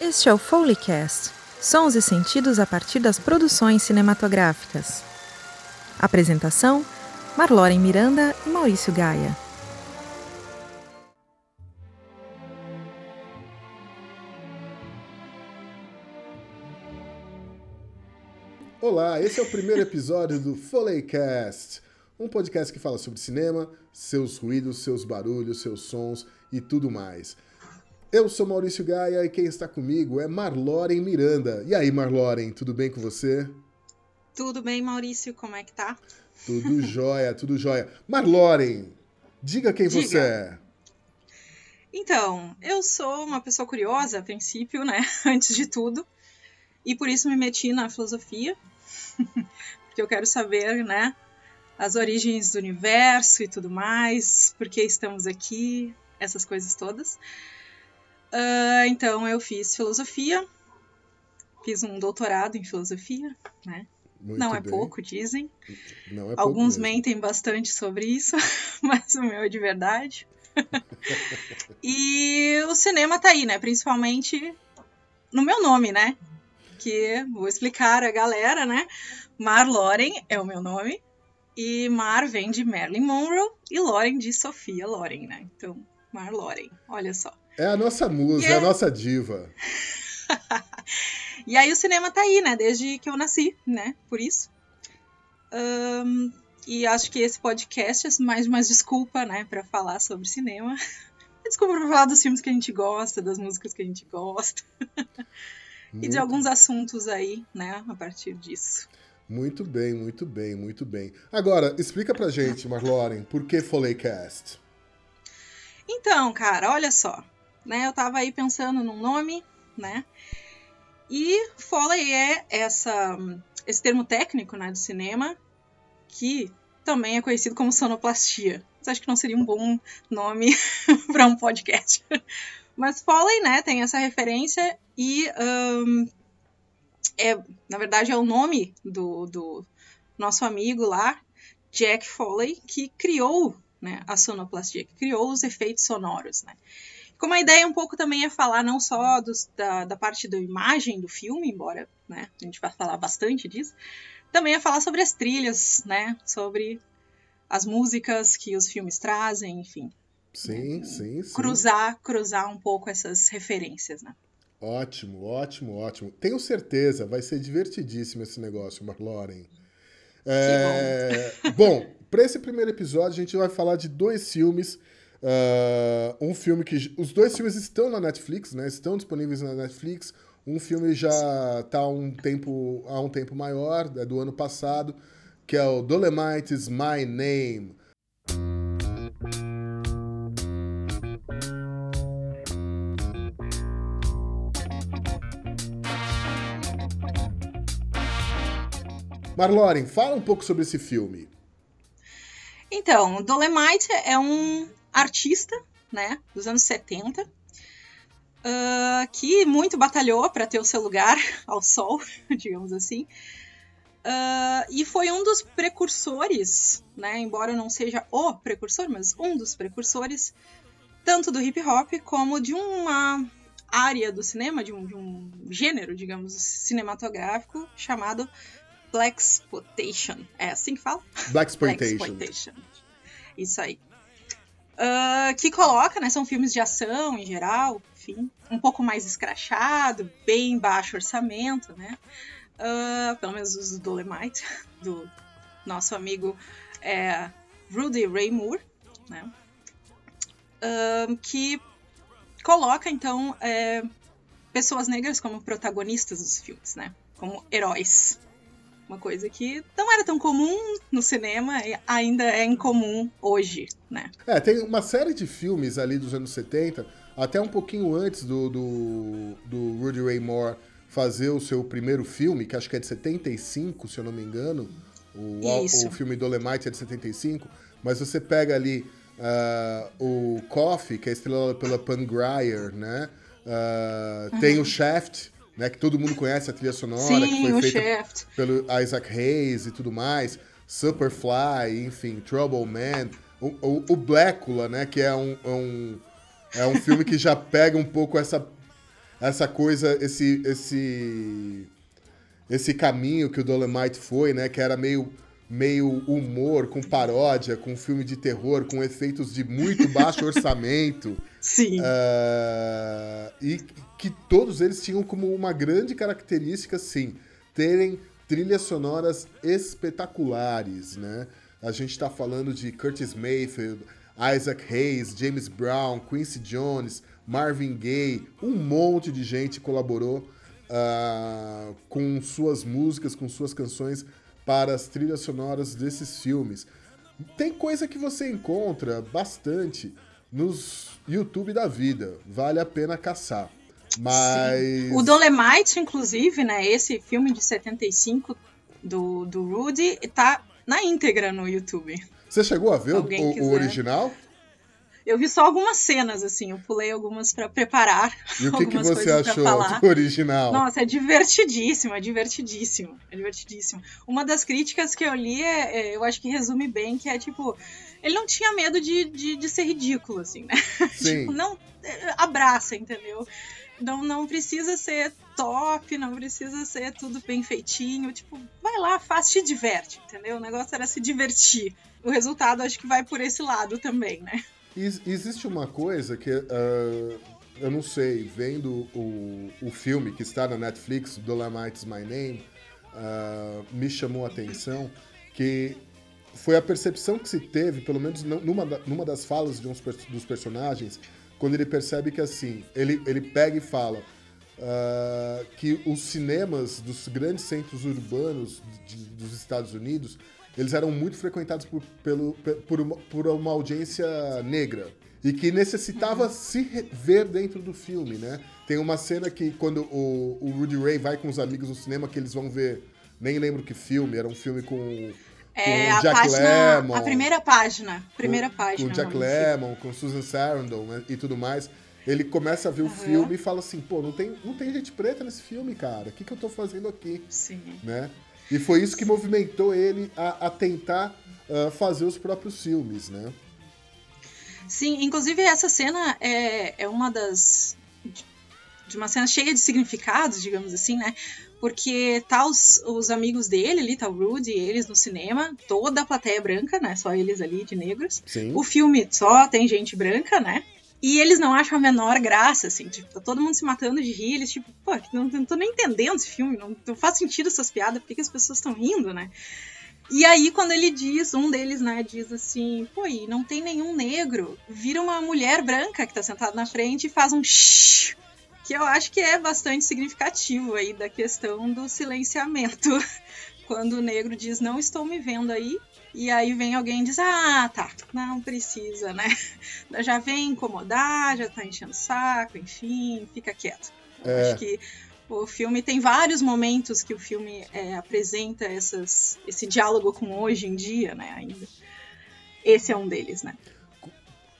Este é o Foleycast, sons e sentidos a partir das produções cinematográficas. Apresentação: Marloren Miranda e Maurício Gaia. Olá, esse é o primeiro episódio do Foleycast, um podcast que fala sobre cinema, seus ruídos, seus barulhos, seus sons e tudo mais. Eu sou Maurício Gaia e quem está comigo é Marloren Miranda. E aí, Marloren, tudo bem com você? Tudo bem, Maurício, como é que tá? Tudo jóia, tudo jóia. Marloren, diga quem diga. você é. Então, eu sou uma pessoa curiosa, a princípio, né? Antes de tudo. E por isso me meti na filosofia. Porque eu quero saber, né? As origens do universo e tudo mais. Por que estamos aqui, essas coisas todas. Uh, então eu fiz filosofia, fiz um doutorado em filosofia, né? Muito não é bem. pouco, dizem. É Alguns pouco mentem bastante sobre isso, mas o meu é de verdade. e o cinema tá aí, né? Principalmente no meu nome, né? Que vou explicar a galera, né? Mar Loren é o meu nome. E Mar vem de Marilyn Monroe e Loren de Sofia Loren, né? Então, Mar Loren, olha só. É a nossa musa, é a nossa diva. e aí o cinema tá aí, né? Desde que eu nasci, né? Por isso. Um, e acho que esse podcast é mais uma desculpa, né? Pra falar sobre cinema. Desculpa pra falar dos filmes que a gente gosta, das músicas que a gente gosta. e de alguns assuntos aí, né? A partir disso. Muito bem, muito bem, muito bem. Agora, explica pra gente, Marloren, por que Foleycast? Então, cara, olha só né? Eu tava aí pensando num nome, né? E Foley é essa, esse termo técnico né, do cinema que também é conhecido como sonoplastia. Mas acho que não seria um bom nome para um podcast. Mas Foley, né, tem essa referência e um, é, na verdade é o nome do, do nosso amigo lá, Jack Foley, que criou né, a sonoplastia, que criou os efeitos sonoros, né? Como a ideia um pouco também é falar não só dos, da, da parte da imagem do filme, embora né, a gente vai falar bastante disso, também é falar sobre as trilhas, né? Sobre as músicas que os filmes trazem, enfim. Sim, né, sim, sim. Cruzar, cruzar um pouco essas referências, né? Ótimo, ótimo, ótimo. Tenho certeza, vai ser divertidíssimo esse negócio, Marloren. É... bom, bom para esse primeiro episódio, a gente vai falar de dois filmes Uh, um filme que. Os dois filmes estão na Netflix, né? Estão disponíveis na Netflix. Um filme já está um tempo, há um tempo maior, é do ano passado, que é o Dolemite's My Name. Marloren, fala um pouco sobre esse filme. Então, Dolemite é um artista, né, dos anos 70, uh, ah, que muito batalhou para ter o seu lugar ao sol, digamos assim. Uh, e foi um dos precursores, né, embora não seja o precursor, mas um dos precursores, tanto do hip hop como de uma área do cinema, de um, de um gênero, digamos, cinematográfico chamado Black Exploitation. É assim que fala? Black Exploitation. Isso aí. Uh, que coloca, né? São filmes de ação em geral, enfim, um pouco mais escrachado, bem baixo orçamento, né? Uh, pelo menos os do Dolemite, do nosso amigo é, Rudy Ray Moore, né? Uh, que coloca, então, é, pessoas negras como protagonistas dos filmes, né? Como heróis. Uma coisa que não era tão comum no cinema e ainda é incomum hoje, né? É, tem uma série de filmes ali dos anos 70, até um pouquinho antes do, do, do Rudy Ray Moore fazer o seu primeiro filme, que acho que é de 75, se eu não me engano. O, o filme Dolemite é de 75, mas você pega ali uh, o Coffee, que é estrelado pela Pam Grier, né? Uh, uhum. Tem o Shaft, né? Que todo mundo conhece a trilha sonora, Sim, que foi feita Shaft. pelo Isaac Hayes e tudo mais. Superfly, enfim, Trouble Man. O, o, o Blackula, né? Que é um, um, é um filme que já pega um pouco essa essa coisa, esse, esse, esse caminho que o Dolomite foi, né? Que era meio, meio humor, com paródia, com filme de terror, com efeitos de muito baixo orçamento. Sim. Uh, e que todos eles tinham como uma grande característica, sim, terem trilhas sonoras espetaculares, né? A gente está falando de Curtis Mayfield, Isaac Hayes, James Brown, Quincy Jones, Marvin Gaye, um monte de gente colaborou uh, com suas músicas, com suas canções para as trilhas sonoras desses filmes. Tem coisa que você encontra bastante nos YouTube da vida, vale a pena caçar. Mas. Sim. O Dolemite, inclusive, né? Esse filme de 75 do, do Rudy, tá na íntegra no YouTube. Você chegou a ver o, o, original? Eu vi só algumas cenas, assim, eu pulei algumas para preparar. E o que, que você achou do original? Nossa, é divertidíssimo, é divertidíssimo, é divertidíssimo. Uma das críticas que eu li, é, é, eu acho que resume bem, que é tipo, ele não tinha medo de, de, de ser ridículo, assim, né? Sim. tipo, não, é, abraça, entendeu? Não, não precisa ser top, não precisa ser tudo bem feitinho. Tipo, vai lá, faz, te diverte, entendeu? O negócio era se divertir. O resultado acho que vai por esse lado também, né? Existe uma coisa que uh, eu não sei, vendo o, o filme que está na Netflix, Dolomite's My Name, uh, me chamou a atenção que foi a percepção que se teve, pelo menos numa, numa das falas de uns dos personagens, quando ele percebe que assim, ele, ele pega e fala uh, que os cinemas dos grandes centros urbanos de, dos Estados Unidos eles eram muito frequentados por, pelo, por, uma, por uma audiência negra e que necessitava se ver dentro do filme, né? Tem uma cena que quando o, o Rudy Ray vai com os amigos no cinema que eles vão ver, nem lembro que filme, era um filme com é, a Jack página, a primeira página, primeira com, página. Com Jack Lemmon, com Susan Sarandon né, e tudo mais. Ele começa a ver uhum. o filme e fala assim, pô, não tem, não tem gente preta nesse filme, cara. O que, que eu tô fazendo aqui? Sim. Né? E foi isso que movimentou ele a, a tentar uh, fazer os próprios filmes, né? Sim, inclusive essa cena é, é uma das. de uma cena cheia de significados, digamos assim, né? Porque tá os, os amigos dele ali, tá o Rudy e eles no cinema, toda a plateia é branca, né? Só eles ali de negros. Sim. O filme só tem gente branca, né? E eles não acham a menor graça, assim, tipo, tá todo mundo se matando de rir, eles, tipo, pô, não, não tô nem entendendo esse filme, não, não faz sentido essas piadas, por que, que as pessoas estão rindo, né? E aí, quando ele diz, um deles, né, diz assim, pô, e não tem nenhum negro, vira uma mulher branca que tá sentada na frente e faz um shhh, que eu acho que é bastante significativo aí da questão do silenciamento. Quando o negro diz, não estou me vendo aí, e aí vem alguém e diz: Ah, tá, não precisa, né? Já vem incomodar, já tá enchendo o saco, enfim, fica quieto. É. Acho que o filme tem vários momentos que o filme é, apresenta essas, esse diálogo com hoje em dia, né? Ainda. Esse é um deles, né?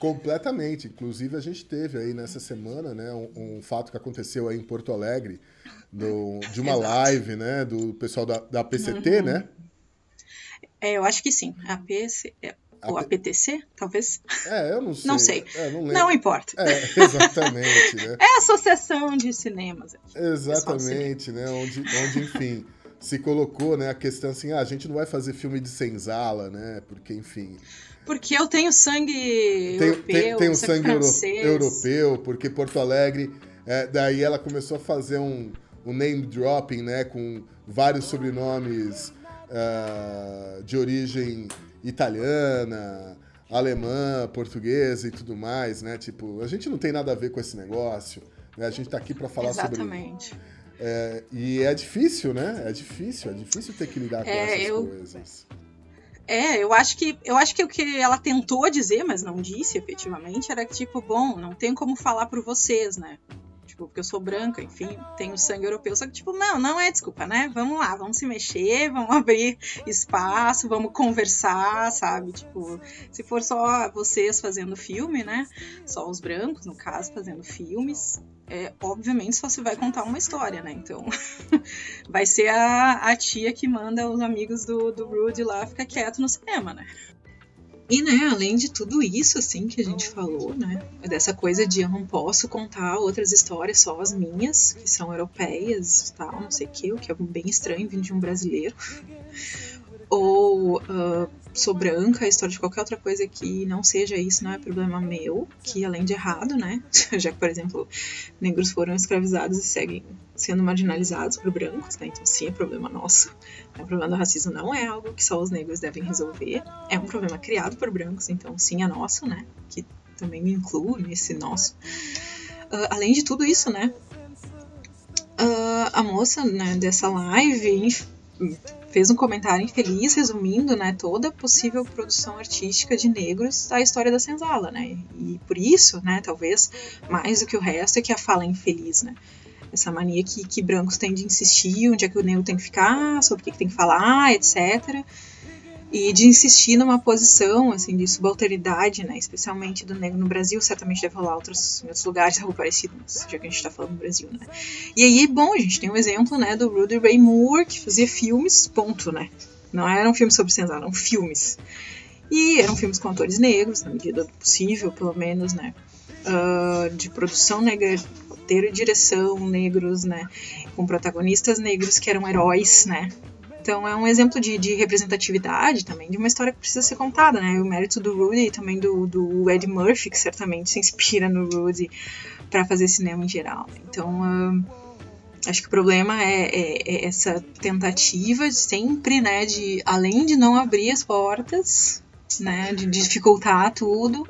Completamente. Inclusive, a gente teve aí nessa semana, né, um, um fato que aconteceu aí em Porto Alegre, do, de uma live, né, do pessoal da, da PCT, uhum. né? É, eu acho que sim. A PC. É, ou a PTC, talvez? É, eu não sei. Não sei. É, não, não, importa. É, exatamente, né? É a associação de cinemas. Exatamente, né? Onde, onde, enfim, se colocou né, a questão assim, ah, a gente não vai fazer filme de senzala, né? Porque, enfim... Porque eu tenho sangue tem, europeu, tem, tem um sangue francês. europeu, porque Porto Alegre... É, daí ela começou a fazer um, um name dropping, né? Com vários sobrenomes uh, de origem italiana, alemã, portuguesa e tudo mais, né? Tipo, a gente não tem nada a ver com esse negócio, né? A gente tá aqui para falar Exatamente. sobre... É, e é difícil, né? É difícil, é difícil ter que lidar com é, essas eu... coisas. É, eu acho que eu acho que o que ela tentou dizer, mas não disse efetivamente, era que tipo, bom, não tem como falar por vocês, né? tipo, porque eu sou branca, enfim, tenho sangue europeu. Só que, tipo, não, não é desculpa, né? Vamos lá, vamos se mexer, vamos abrir espaço, vamos conversar, sabe? Tipo, se for só vocês fazendo filme, né? Só os brancos, no caso, fazendo filmes, é, obviamente só se vai contar uma história, né? Então, vai ser a, a tia que manda os amigos do, do Rudy lá ficar quieto no cinema, né? E, né, além de tudo isso, assim, que a gente falou, né, dessa coisa de eu não posso contar outras histórias, só as minhas, que são europeias tal, não sei o que, o que é bem estranho vindo de um brasileiro. Ou uh, sou branca, a história de qualquer outra coisa que não seja isso não é problema meu, que além de errado, né? Já que, por exemplo, negros foram escravizados e seguem sendo marginalizados por brancos, né? Então, sim, é problema nosso. O problema do racismo não é algo que só os negros devem resolver, é um problema criado por brancos, então, sim, é nosso, né? Que também me inclui nesse nosso. Uh, além de tudo isso, né? Uh, a moça né, dessa live fez um comentário infeliz resumindo né, toda a possível produção artística de negros da história da senzala, né? E por isso, né, talvez mais do que o resto é que a fala é infeliz, né? Essa mania que, que brancos têm de insistir onde é que o negro tem que ficar, sobre o que, que tem que falar, etc e de insistir numa posição assim de subalternidade, né, especialmente do negro no Brasil, certamente deve rolar outros, em outros lugares algo parecido, já que a gente está falando do Brasil, né. E aí, bom, a gente tem um exemplo, né, do Rudy Ray Moore, que fazia filmes, ponto, né. Não eram filmes sobre senzala, eram filmes. E eram filmes com atores negros, na medida do possível, pelo menos, né, uh, de produção negra, roteiro e direção negros, né, com protagonistas negros que eram heróis, né, então é um exemplo de, de, representatividade também, de uma história que precisa ser contada, né? O mérito do Rudy e também do, do Ed Murphy, que certamente se inspira no Rudy para fazer cinema em geral. Né? Então uh, acho que o problema é, é, é, essa tentativa sempre, né, de além de não abrir as portas, né, de dificultar tudo,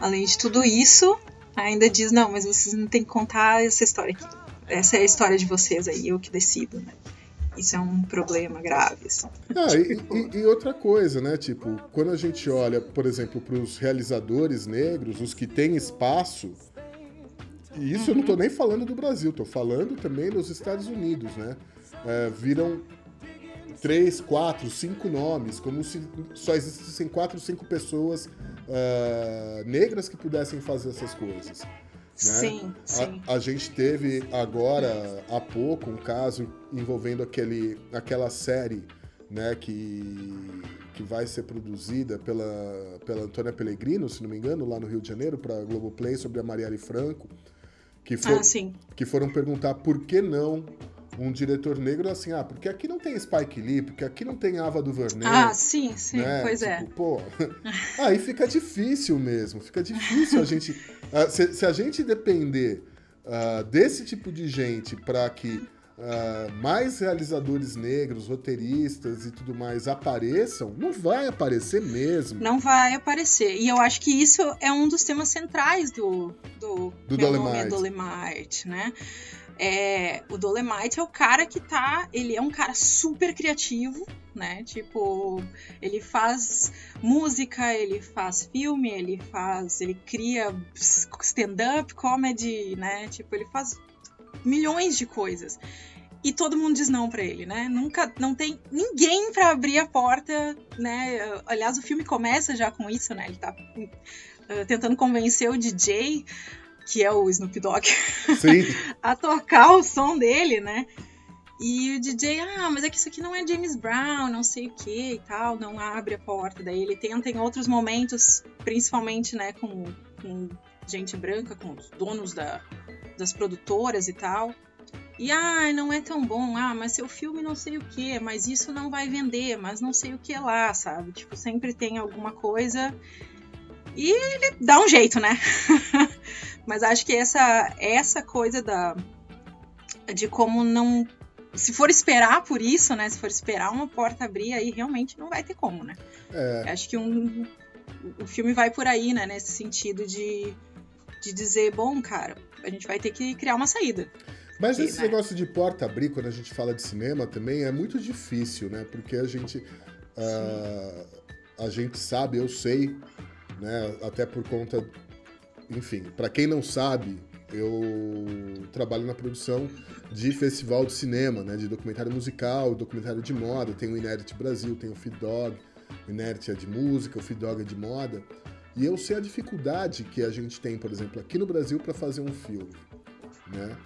além de tudo isso, ainda diz não, mas vocês não têm que contar essa história aqui. Essa é a história de vocês aí, eu que decido, né? Isso é um problema grave. Assim. Ah, tipo... e, e, outra coisa, né? Tipo, quando a gente olha, por exemplo, para os realizadores negros, os que têm espaço, e isso uhum. eu não estou uhum. nem falando do Brasil, estou falando também dos Estados Unidos, né? É, viram três, quatro, cinco nomes, como se só existissem quatro, cinco pessoas uh, negras que pudessem fazer essas coisas. Né? Sim, sim. A, a, gente teve agora há pouco um caso envolvendo aquele, aquela série né, que, que vai ser produzida pela, pela Antônia Pellegrino, se não me engano, lá no Rio de Janeiro, para a Globoplay, sobre a Marielle Franco, que, for, ah, que foram perguntar por que não um diretor negro assim, ah, porque aqui não tem Spike Lee, porque aqui não tem Ava DuVernay. Ah, sim, sim, né? pois é. tipo, é. Pô, aí fica difícil mesmo, fica difícil a gente... Uh, se, se, a gente depender uh, desse tipo de gente para que uh, mais realizadores negros, roteiristas e tudo mais apareçam, não vai aparecer mesmo. Não vai aparecer. E eu acho que isso é um dos temas centrais do, do, do Dolemite. Dolemite, né? É, o Dolemite é o cara que tá. Ele é um cara super criativo, né? Tipo, ele faz música, ele faz filme, ele faz. Ele cria stand-up, comedy, né? Tipo, ele faz milhões de coisas. E todo mundo diz não para ele, né? Nunca, não tem ninguém para abrir a porta, né? Aliás, o filme começa já com isso, né? Ele tá uh, tentando convencer o DJ que é o Snoop Dogg, a tocar o som dele, né? E o DJ, ah, mas é que isso aqui não é James Brown, não sei o que e tal, não abre a porta. Daí ele tenta em outros momentos, principalmente, né, com, com gente branca, com os donos da, das produtoras e tal. E, ah, não é tão bom, ah, mas seu filme não sei o que, mas isso não vai vender, mas não sei o que lá, sabe? Tipo, sempre tem alguma coisa e ele dá um jeito, né? Mas acho que essa, essa coisa da de como não. Se for esperar por isso, né? Se for esperar uma porta abrir, aí realmente não vai ter como, né? É. Acho que um, o filme vai por aí, né? Nesse sentido de, de dizer, bom, cara, a gente vai ter que criar uma saída. Mas esse né? negócio de porta abrir, quando a gente fala de cinema também, é muito difícil, né? Porque a gente. Uh, a gente sabe, eu sei, né? Até por conta enfim, para quem não sabe, eu trabalho na produção de festival de cinema, né, de documentário musical, documentário de moda. Tem o Inert Brasil, tem o Feed Dog, o Inert é de música, o Feed Dog é de moda. E eu sei a dificuldade que a gente tem, por exemplo, aqui no Brasil para fazer um filme, né?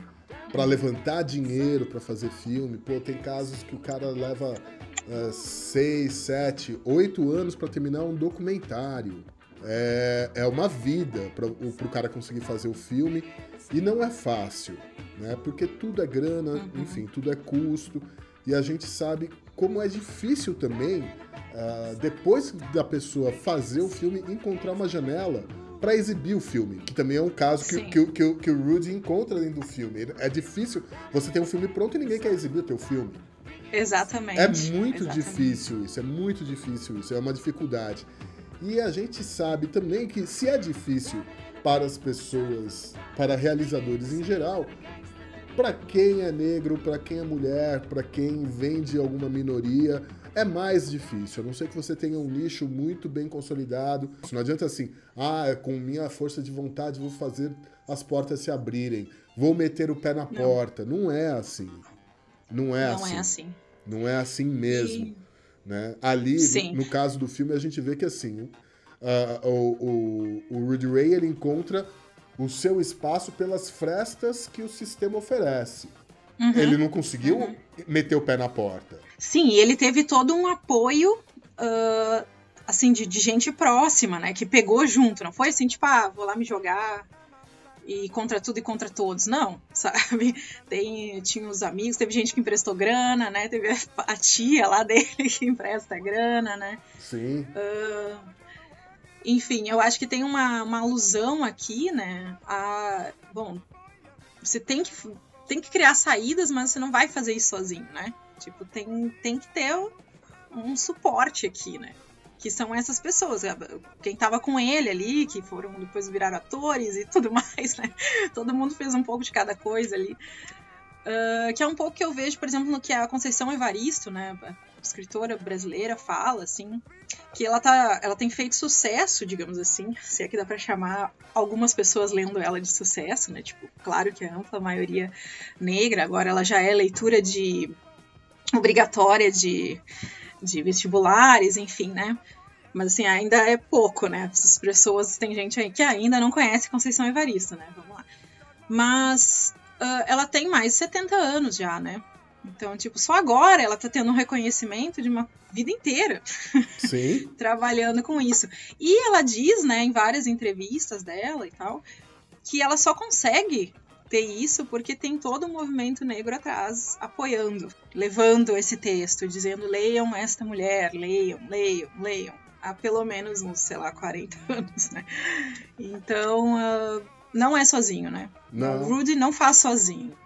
Para levantar dinheiro para fazer filme, pô, tem casos que o cara leva uh, seis, sete, oito anos para terminar um documentário. É, é uma vida para o cara conseguir fazer o filme e não é fácil, né? Porque tudo é grana, uhum. enfim, tudo é custo e a gente sabe como é difícil também, uh, depois da pessoa fazer o filme, encontrar uma janela para exibir o filme, que também é um caso que, que, que, que, o Rudy encontra dentro do filme. É difícil você ter um filme pronto e ninguém quer exibir o teu filme. Exatamente. É muito Exatamente. difícil isso, é muito difícil isso, é uma dificuldade. E a gente sabe também que se é difícil para as pessoas, para realizadores em geral, para quem é negro, para quem é mulher, para quem vem de alguma minoria, é mais difícil. A não ser que você tenha um nicho muito bem consolidado. Não adianta assim, ah, com minha força de vontade vou fazer as portas se abrirem, vou meter o pé na não. porta. Não é assim. Não é não assim. É assim. Não é assim mesmo. E... Né? Ali, no, no, caso do filme, a gente vê que assim, uh, o, o, o Rudy Ray ele encontra o seu espaço pelas frestas que o sistema oferece. Uhum. Ele não conseguiu uhum. meter o pé na porta. Sim, ele teve todo um apoio, uh, assim, de, de, gente próxima, né? Que pegou junto. Não foi assim, tipo, ah, vou lá me jogar e contra tudo e contra todos. Não, sabe? Tem, tinha os amigos, teve gente que emprestou grana, né? Teve a tia lá dele que empresta grana, né? Sim. Uh, enfim, eu acho que tem uma, uma alusão aqui, né? A, bom, você tem que, tem que criar saídas, mas você não vai fazer isso sozinho, né? Tipo, tem, tem que ter um suporte aqui, né? Que são essas pessoas. Quem tava com ele ali, que foram depois viraram atores e tudo mais, né? Todo mundo fez um pouco de cada coisa ali. Uh, que é um pouco que eu vejo, por exemplo, no que a Conceição Evaristo, né? escritora brasileira fala, assim, que ela, tá, ela tem feito sucesso, digamos assim, se é que dá para chamar algumas pessoas lendo ela de sucesso, né? Tipo, claro que a ampla maioria negra, agora ela já é leitura de obrigatória de, de vestibulares, enfim, né? Mas assim, ainda é pouco, né? Essas pessoas, tem gente aí que ainda não conhece Conceição Evaristo, né? Vamos lá. Mas uh, ela tem mais de 70 anos já, né? Então, tipo, só agora ela tá tendo um reconhecimento de uma vida inteira trabalhando com isso. E ela diz, né, em várias entrevistas dela e tal, que ela só consegue ter isso porque tem todo um movimento negro atrás apoiando, levando esse texto, dizendo leiam esta mulher, leiam, leiam, leiam, há pelo menos uns, sei lá, 40 anos, né? Então, uh, não é sozinho, né? Não. O Rudy não faz sozinho.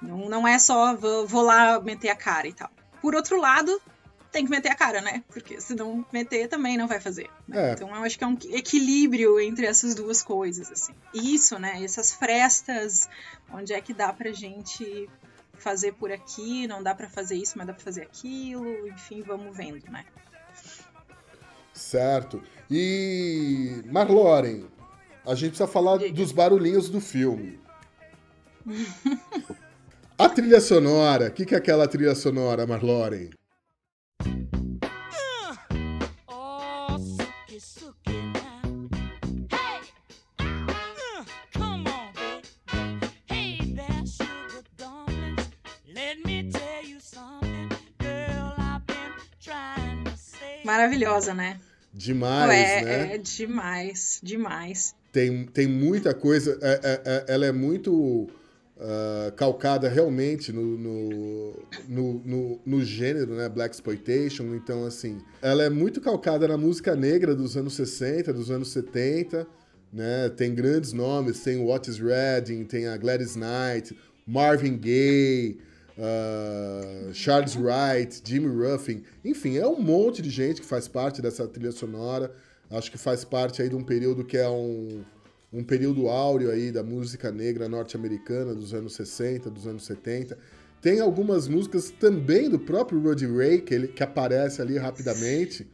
Não, não é só vou, vou lá meter a cara e tal. Por outro lado, tem que meter a cara, né? Porque se não meter, também não vai fazer. Né? É. Então eu acho que é um equilíbrio entre essas duas coisas, assim. Isso, né? Essas frestas, onde é que dá pra gente fazer por aqui, não dá para fazer isso, mas dá pra fazer aquilo, enfim, vamos vendo, né? Certo. E Marloren, a gente precisa falar Diga. dos barulhinhos do filme. A trilha sonora, o que, que é aquela trilha sonora, Marloren? Maravilhosa, né? Demais, é, né? É demais, demais. Tem, tem muita coisa. É, é, é ela é muito uh, calcada realmente no, no, no, no, no gênero, né? Black Exploitation. Então, assim, ela é muito calcada na música negra dos anos 60, dos anos 70. Né? Tem grandes nomes, tem o Otis Redding, tem a Gladys Knight, Marvin Gaye, uh, Charles Wright, Jimmy Ruffin, enfim, é um monte de gente que faz parte dessa trilha sonora. Acho que faz parte aí de um período que é um, um período áureo aí da música negra norte-americana dos anos 60, dos anos 70. Tem algumas músicas também do próprio Roddy Ray, que, ele, que aparece ali rapidamente,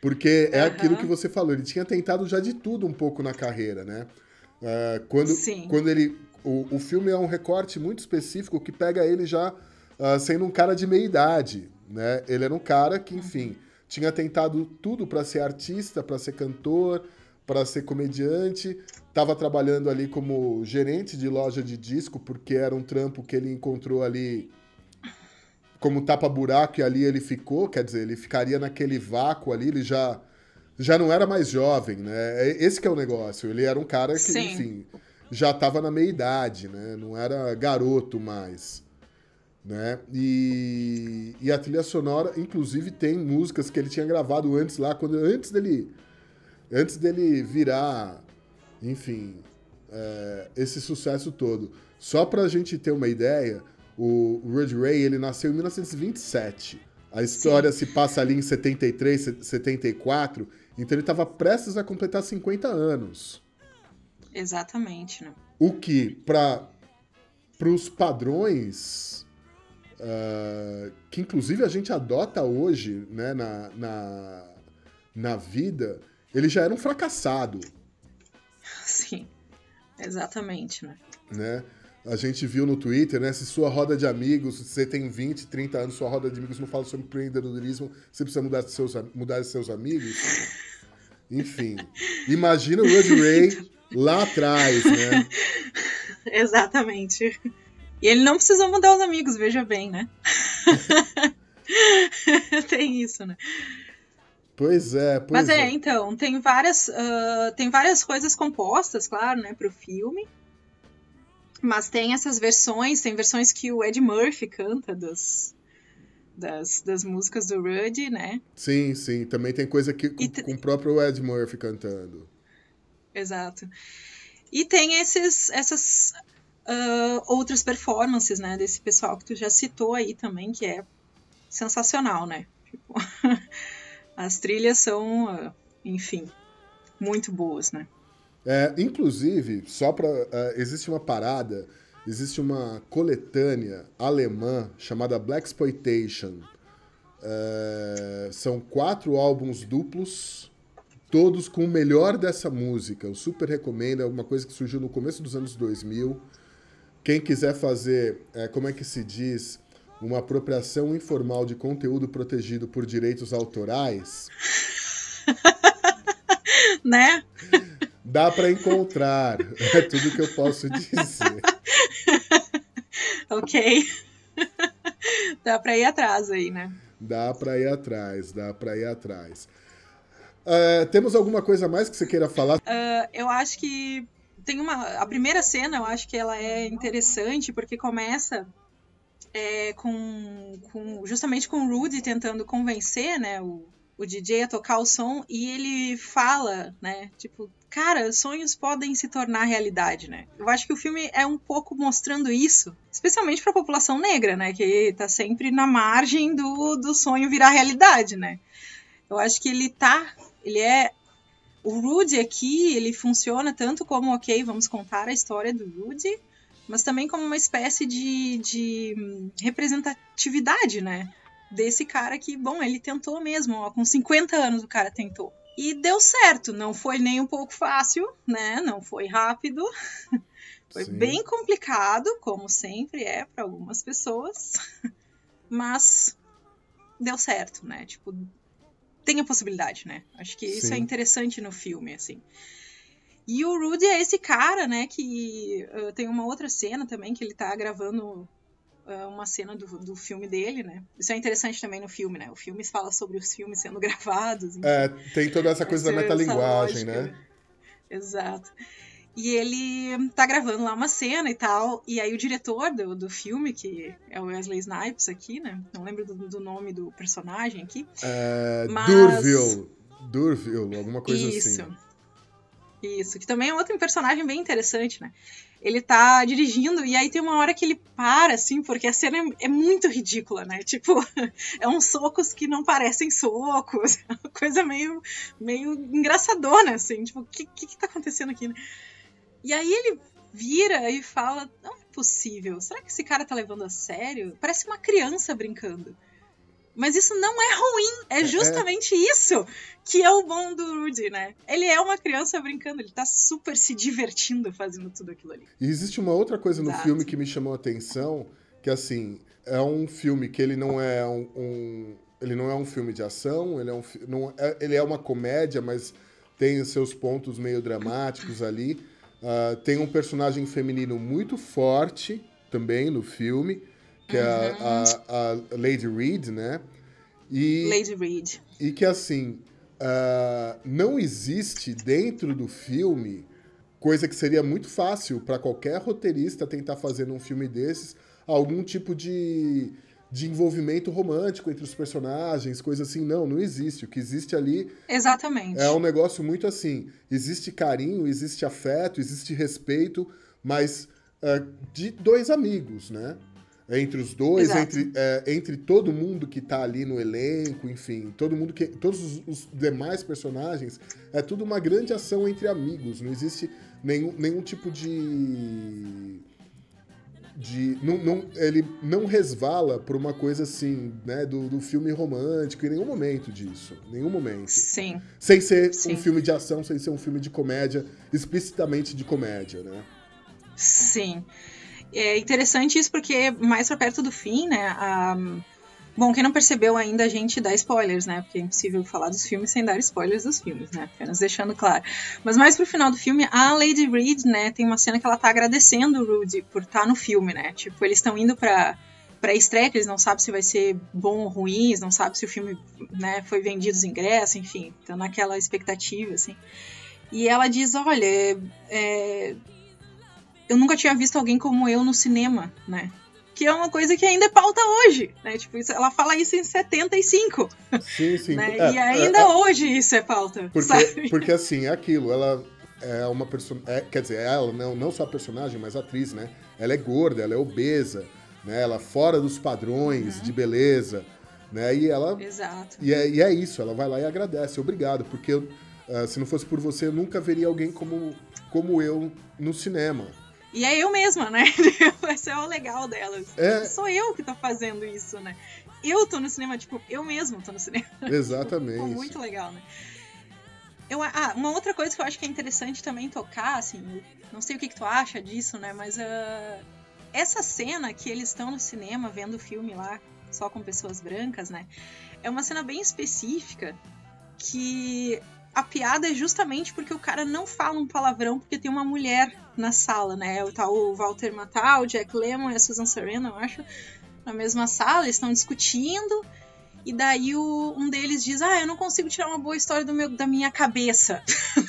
porque é uhum. aquilo que você falou, ele tinha tentado já de tudo um pouco na carreira, né? Uh, quando, Sim. quando ele. O, o filme é um recorte muito específico que pega ele já uh, sendo um cara de meia idade, né? Ele era um cara que, enfim, tinha tentado tudo para ser artista, para ser cantor, para ser comediante, estava trabalhando ali como gerente de loja de disco, porque era um trampo que ele encontrou ali como tapa-buraco e ali ele ficou, quer dizer, ele ficaria naquele vácuo ali, ele já já não era mais jovem, né? É, esse que é o negócio. Ele era um cara que, Sim. enfim, já estava na meia idade, né? Não era garoto mais, né? E, e a trilha sonora, inclusive, tem músicas que ele tinha gravado antes lá, quando antes dele antes dele virar, enfim, é, esse sucesso todo. Só para a gente ter uma ideia, o Rudy Ray ele nasceu em 1927. A história Sim. se passa ali em 73, 74 então ele estava prestes a completar 50 anos. Exatamente, né? O que, para os padrões uh, que inclusive a gente adota hoje né, na, na, na vida, ele já era um fracassado. Sim, exatamente, né? né? A gente viu no Twitter, né? Se sua roda de amigos, se você tem 20, 30 anos, sua roda de amigos não fala sobre empreendedorismo, você precisa mudar de seus, mudar de seus amigos. Enfim. Imagina o Rudy Ray lá atrás, né? Exatamente. E ele não precisou mudar os amigos, veja bem, né? tem isso, né? Pois é, pois Mas é, é, então, tem várias, uh, tem várias coisas compostas, claro, né, pro filme. Mas tem essas versões, tem versões que o Ed Murphy canta dos, das, das músicas do Rudy, né? Sim, sim. Também tem coisa que com, com o próprio Ed Murphy cantando. Exato. E tem esses, essas uh, outras performances, né, desse pessoal que tu já citou aí também, que é sensacional, né? Tipo, as trilhas são, uh, enfim, muito boas, né? É, inclusive, só para uh, é, existe uma parada, existe uma coletânea alemã chamada Black Exploitation. É, são quatro álbuns duplos, todos com o melhor dessa música. Eu super recomendo, é uma coisa que surgiu no começo dos anos 2000. Quem quiser fazer, é, como é que se diz, uma apropriação informal de conteúdo protegido por direitos autorais. né? Dá para encontrar. É tudo que eu posso dizer. ok. Dá para ir atrás aí, né? Dá para ir atrás, dá para ir atrás. Uh, temos alguma coisa mais que você queira falar? Uh, eu acho que tem uma. A primeira cena, eu acho que ela é interessante porque começa é, com, com, justamente com o Rudy tentando convencer, né, o, o DJ a tocar o som e ele fala, né? Tipo, cara, sonhos podem se tornar realidade, né? Eu acho que o filme é um pouco mostrando isso, especialmente para a população negra, né? Que tá sempre na margem do, do sonho virar realidade, né? Eu acho que ele tá. Ele é. O Rudy aqui, ele funciona tanto como, ok, vamos contar a história do Rudy, mas também como uma espécie de, de representatividade, né? desse cara que, bom, ele tentou mesmo, ó, com 50 anos o cara tentou. E deu certo, não foi nem um pouco fácil, né? Não foi rápido. Foi Sim. bem complicado, como sempre é para algumas pessoas. Mas deu certo, né? Tipo, tem a possibilidade, né? Acho que Sim. isso é interessante no filme, assim. E o Rudy é esse cara, né? Que uh, tem uma outra cena também que ele tá gravando é uma cena do, do filme dele, né? Isso é interessante também no filme, né? O filme fala sobre os filmes sendo gravados. Enfim. É, tem toda essa coisa essa, da metalinguagem, né? Exato. E ele tá gravando lá uma cena e tal, e aí o diretor do, do filme, que é o Wesley Snipes aqui, né? Não lembro do, do nome do personagem aqui. É, mas... Durville. Durville, alguma coisa Isso. assim. Isso, que também é outro personagem bem interessante, né? ele tá dirigindo e aí tem uma hora que ele para, assim, porque a cena é, é muito ridícula, né? Tipo, é uns socos que não parecem socos, é uma coisa meio, meio engraçadona, assim, tipo, o que, que, que tá acontecendo aqui, né? E aí ele vira e fala: Não é possível, será que esse cara tá levando a sério? Parece uma criança brincando. Mas isso não é ruim, é, é, é. justamente isso que é o bom do Rudy, né? Ele é uma criança brincando, ele tá super se divertindo fazendo tudo aquilo ali. E existe uma outra coisa Exato. no filme que me chamou a atenção, que assim, é um filme que ele não é um, um ele não é um filme de ação, ele é, um, não, é, ele é uma comédia, mas tem os seus pontos meio dramáticos ali. Uh, tem um personagem feminino muito forte também no filme, que uhum. é a, a, a, Lady Reed, né? E, Lady Reed. E que, assim, uh, não existe dentro do filme coisa que seria muito fácil para qualquer roteirista tentar fazer num filme desses algum tipo de, de envolvimento romântico entre os personagens, coisa assim. Não, não existe. O que existe ali. Exatamente. É um negócio muito assim. Existe carinho, existe afeto, existe respeito, mas uh, de dois amigos, né? entre os dois, entre, é, entre todo mundo que tá ali no elenco, enfim, todo mundo que. Todos os, os, demais personagens, é tudo uma grande ação entre amigos. Não existe nenhum, nenhum tipo de. De não, não, ele não resvala por uma coisa assim, né, do, do filme romântico, em nenhum momento disso. Nenhum momento. Sim. Sem ser Sim. um filme de ação, sem ser um filme de comédia, explicitamente de comédia, né? Sim. É interessante isso porque mais pra perto do fim, né? A... Bom, quem não percebeu ainda, a gente dá spoilers, né? Porque é impossível falar dos filmes sem dar spoilers dos filmes, né? Apenas deixando claro. Mas mais pro final do filme, a Lady Reed, né? Tem uma cena que ela tá agradecendo o Rudy por estar tá no filme, né? Tipo, eles estão indo pra, pra estreia, que eles não sabem se vai ser bom ou ruim, eles não sabem se o filme né, foi vendido os ingressos, enfim. Estão naquela expectativa, assim. E ela diz, olha, é, eu nunca tinha visto alguém como eu no cinema, né? Que é uma coisa que ainda é pauta hoje, né? Tipo, isso, ela fala isso em 75. Sim, sim. Né? É, e ainda é, é, hoje isso é pauta. Porque, sabe? porque assim, é aquilo, ela é uma personagem. É, quer dizer, ela não, não só a personagem, mas a atriz, né? Ela é gorda, ela é obesa, né? Ela fora dos padrões uhum. de beleza. Né? E ela. Exato. E é, e é isso, ela vai lá e agradece, obrigado, porque uh, se não fosse por você, eu nunca veria alguém como, como eu no cinema. E é eu mesma, né? Esse é o legal delas. É... Sou eu que tô fazendo isso, né? Eu tô no cinema, tipo, eu mesmo tô no cinema. Exatamente. Muito legal, né? Eu, ah, uma outra coisa que eu acho que é interessante também tocar, assim, não sei o que, que tu acha disso, né? Mas uh, essa cena que eles estão no cinema vendo o filme lá, só com pessoas brancas, né? É uma cena bem específica que a piada é justamente porque o cara não fala um palavrão porque tem uma mulher na sala, né? Tá o Walter Matthau, o Jack Lemmon e a Susan Sarandon, eu acho, na mesma sala, eles estão discutindo. E daí o, um deles diz: Ah, eu não consigo tirar uma boa história do meu, da minha cabeça.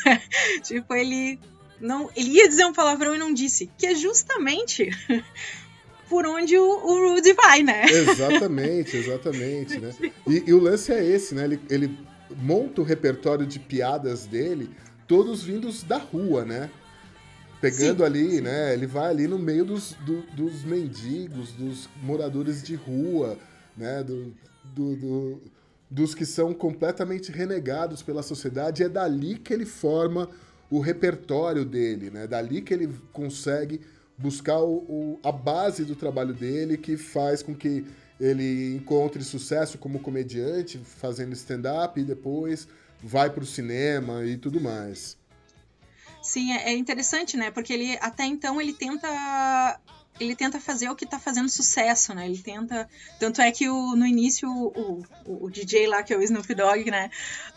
tipo, ele não, ele ia dizer um palavrão e não disse, que é justamente por onde o, o Rudy vai, né? Exatamente, exatamente, né? E, e, o lance é esse, né? Ele, ele monta o repertório de piadas dele, todos vindos da rua, né? Pegando sim, ali, sim. né? Ele vai ali no meio dos, do, dos mendigos, dos moradores de rua, né? Do, do, do, dos que são completamente renegados pela sociedade. É dali que ele forma o repertório dele, né? Dali que ele consegue buscar o, o, a base do trabalho dele, que faz com que ele encontre sucesso como comediante, fazendo stand-up e depois vai para o cinema e tudo mais. Sim, é, é interessante, né? Porque ele até então ele tenta ele tenta fazer o que tá fazendo sucesso, né? Ele tenta. Tanto é que o, no início o, o, o, DJ lá, que é o Snoop Dogg, né?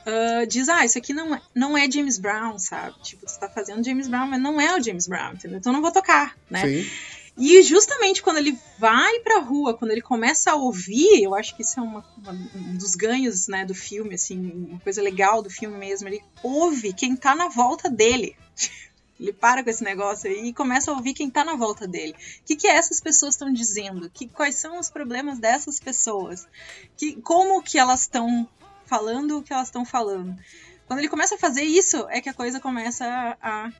Uh, diz: Ah, isso aqui não é, não é James Brown, sabe? Tipo, você tá fazendo James Brown, mas não é o James Brown, entendeu? Então não vou tocar, né? Sim. E justamente quando ele vai pra rua, quando ele começa a ouvir, eu acho que isso é uma, uma, um dos ganhos né, do filme, assim, uma coisa legal do filme mesmo. Ele ouve quem tá na volta dele. Ele para com esse negócio e começa a ouvir quem tá na volta dele. O que, que essas pessoas estão dizendo? Que, quais são os problemas dessas pessoas? Que, como que elas estão falando o que elas estão falando? Quando ele começa a fazer isso, é que a coisa começa a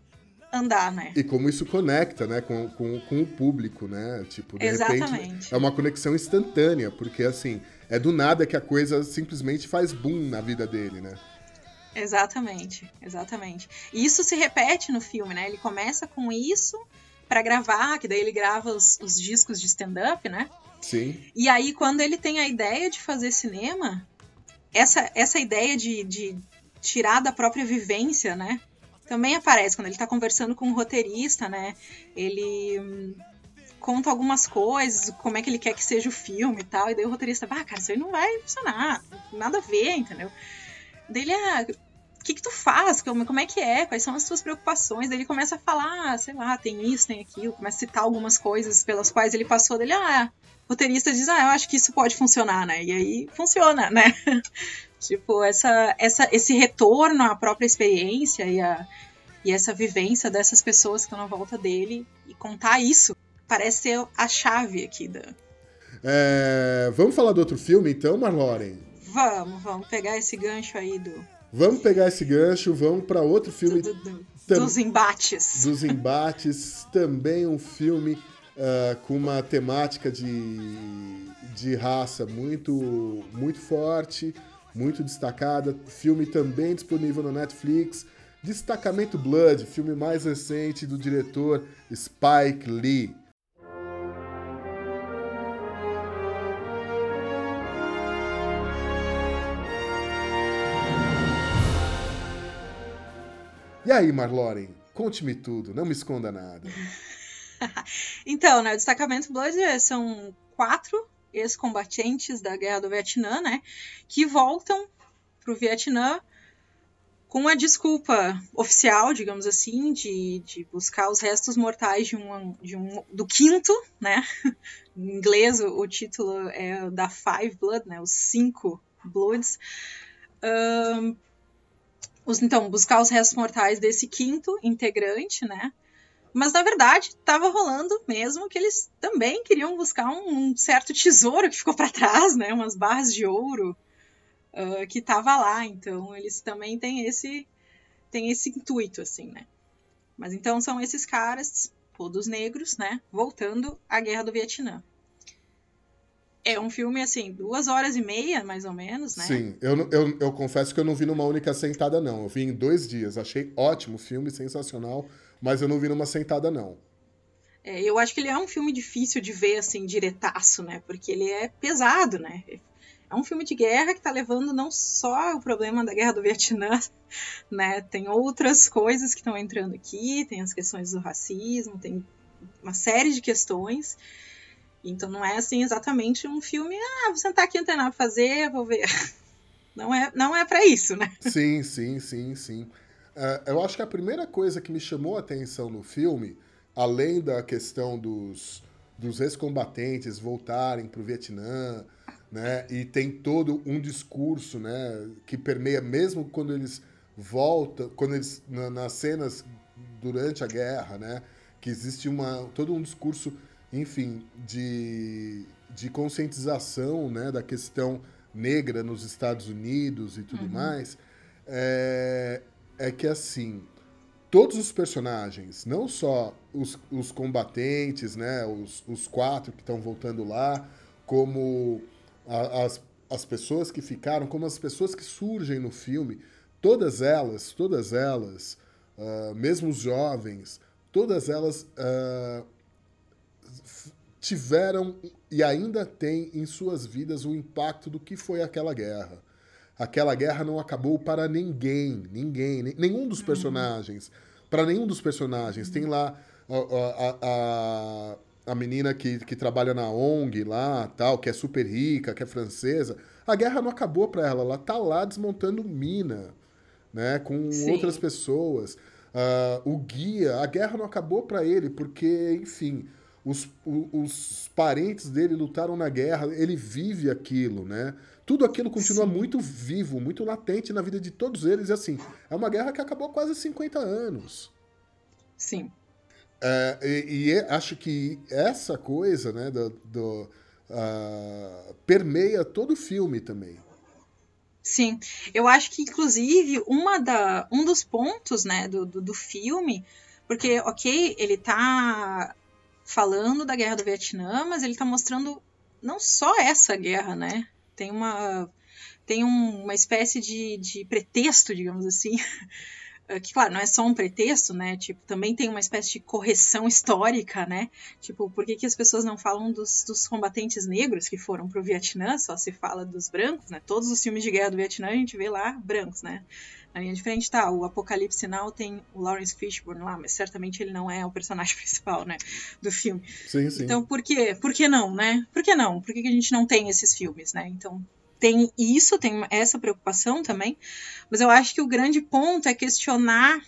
andar, né? E como isso conecta, né, com, com, com o público, né? Tipo, de Exatamente. repente é uma conexão instantânea, porque assim, é do nada que a coisa simplesmente faz boom na vida dele, né? Exatamente, exatamente. E isso se repete no filme, né? Ele começa com isso para gravar, que daí ele grava os, os discos de stand-up, né? Sim. E aí, quando ele tem a ideia de fazer cinema, essa, essa ideia de, de tirar da própria vivência, né? Também aparece quando ele está conversando com o um roteirista, né? Ele hum, conta algumas coisas, como é que ele quer que seja o filme e tal, e daí o roteirista, ah, cara, isso aí não vai funcionar, nada a ver, entendeu? Dele, ah, que, que tu faz? Como, como é que é? Quais são as tuas preocupações? Daí ele começa a falar, ah, sei lá, tem isso, tem aquilo, começa a citar algumas coisas pelas quais ele passou dele, ah, o roteirista diz, ah, eu acho que isso pode funcionar, né? E aí funciona, né? tipo, essa, essa, esse retorno à própria experiência e, a, e essa vivência dessas pessoas que estão na volta dele e contar isso parece ser a chave aqui da. É, vamos falar do outro filme então, Marloren? Vamos, vamos pegar esse gancho aí do, Vamos pegar esse gancho, vamos para outro filme. Do, do, dos embates. Dos embates. também um filme uh, com uma temática de, de raça muito, muito forte, muito destacada. Filme também disponível no Netflix. Destacamento Blood, filme mais recente do diretor Spike Lee. E aí, Marloren, conte-me tudo, não me esconda nada. então, né, o destacamento Blood é, são quatro ex-combatentes da Guerra do Vietnã, né, que voltam para o Vietnã com a desculpa oficial, digamos assim, de, de buscar os restos mortais de um, de um do quinto, né? em inglês o, título é da Five Blood, né? Os cinco Bloods. Um, então, buscar os restos mortais desse quinto integrante, né? Mas na verdade estava rolando mesmo que eles também queriam buscar um, um certo tesouro que ficou para trás, né? Umas barras de ouro uh, que tava lá. Então eles também têm esse têm esse intuito assim, né? Mas então são esses caras, todos negros, né? Voltando à guerra do Vietnã. É um filme, assim, duas horas e meia, mais ou menos, né? Sim, eu, eu, eu confesso que eu não vi numa única sentada, não. Eu vi em dois dias. Achei ótimo filme, sensacional, mas eu não vi numa sentada, não. É, eu acho que ele é um filme difícil de ver, assim, diretaço, né? Porque ele é pesado, né? É um filme de guerra que tá levando não só o problema da guerra do Vietnã, né? Tem outras coisas que estão entrando aqui, tem as questões do racismo, tem uma série de questões. Então não é assim exatamente um filme, ah, vou sentar aqui, não tem nada pra fazer, vou ver. Não é, não é para isso, né? Sim, sim, sim, sim. Uh, eu acho que a primeira coisa que me chamou a atenção no filme, além da questão dos, dos ex-combatentes voltarem para o Vietnã, né, e tem todo um discurso, né, que permeia mesmo quando eles voltam, quando eles na, nas cenas durante a guerra, né, que existe uma todo um discurso enfim, de, de conscientização né, da questão negra nos Estados Unidos e tudo uhum. mais, é, é que assim, todos os personagens, não só os, os combatentes, né, os, os quatro que estão voltando lá, como a, as, as pessoas que ficaram, como as pessoas que surgem no filme, todas elas, todas elas, uh, mesmo os jovens, todas elas uh, tiveram e ainda têm em suas vidas o impacto do que foi aquela guerra. Aquela guerra não acabou para ninguém, ninguém, nenhum dos uhum. personagens. Para nenhum dos personagens. Tem lá a, a, a, a menina que, que trabalha na ONG lá, tal, que é super rica, que é francesa. A guerra não acabou para ela, ela tá lá desmontando mina, né, com Sim. outras pessoas. Uh, o guia, a guerra não acabou para ele, porque, enfim, os, os parentes dele lutaram na guerra, ele vive aquilo, né? Tudo aquilo continua Sim. muito vivo, muito latente na vida de todos eles. E assim, é uma guerra que acabou há quase 50 anos. Sim. É, e, e, acho que essa coisa, né, do, do uh, permeia todo o filme também. Sim, eu acho que inclusive uma da, um dos pontos, né, do, do, do filme, porque ok, ele tá falando da guerra do Vietnã, mas ele está mostrando não só essa guerra, né? Tem uma tem um, uma espécie de, de pretexto, digamos assim, que claro, não é só um pretexto, né? Tipo, também tem uma espécie de correção histórica, né? Tipo, por que, que as pessoas não falam dos, dos combatentes negros que foram para o Vietnã? Só se fala dos brancos, né? Todos os filmes de guerra do Vietnã a gente vê lá brancos, né? Na linha de frente tá, o Apocalipse Now tem o Lawrence Fishburne lá, mas certamente ele não é o personagem principal, né, do filme. Sim, sim. Então, por quê? Por que não, né? Por que não? Por que, que a gente não tem esses filmes, né? Então, tem isso, tem essa preocupação também, mas eu acho que o grande ponto é questionar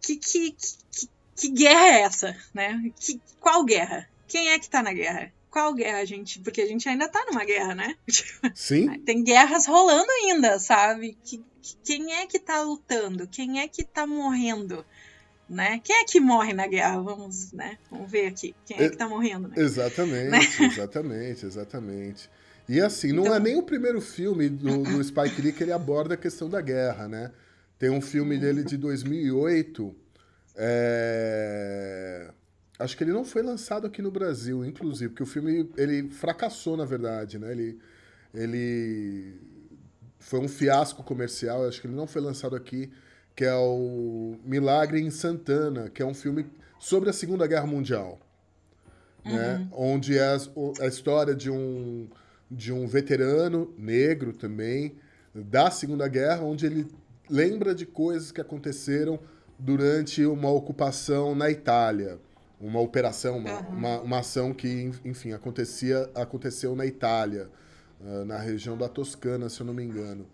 que, que, que, que guerra é essa, né? Que, qual guerra? Quem é que tá na guerra? Qual guerra, gente? Porque a gente ainda tá numa guerra, né? Sim. Tem guerras rolando ainda, sabe? Que, quem é que tá lutando? Quem é que tá morrendo? Né? Quem é que morre na guerra? Vamos, né? Vamos ver aqui. Quem é que tá morrendo, né? Exatamente, né? exatamente, exatamente. E assim, não é então... é nem o primeiro filme do, do Spike Lee que ele aborda a questão da guerra, né? Tem um filme dele de 2008, é... acho que ele não foi lançado aqui no Brasil, inclusive, porque o filme ele fracassou, na verdade, né? Ele, ele foi um fiasco comercial, acho que ele não foi lançado aqui, que é o Milagre em Santana, que é um filme sobre a Segunda Guerra Mundial, né? uhum. né? Onde é a, a história de um de um veterano negro também da Segunda Guerra, onde ele lembra de coisas que aconteceram durante uma ocupação na Itália, uma operação, uma, uhum. uma, uma, ação que, enfim, acontecia, aconteceu na Itália, uh, na região da Toscana, se eu não me engano.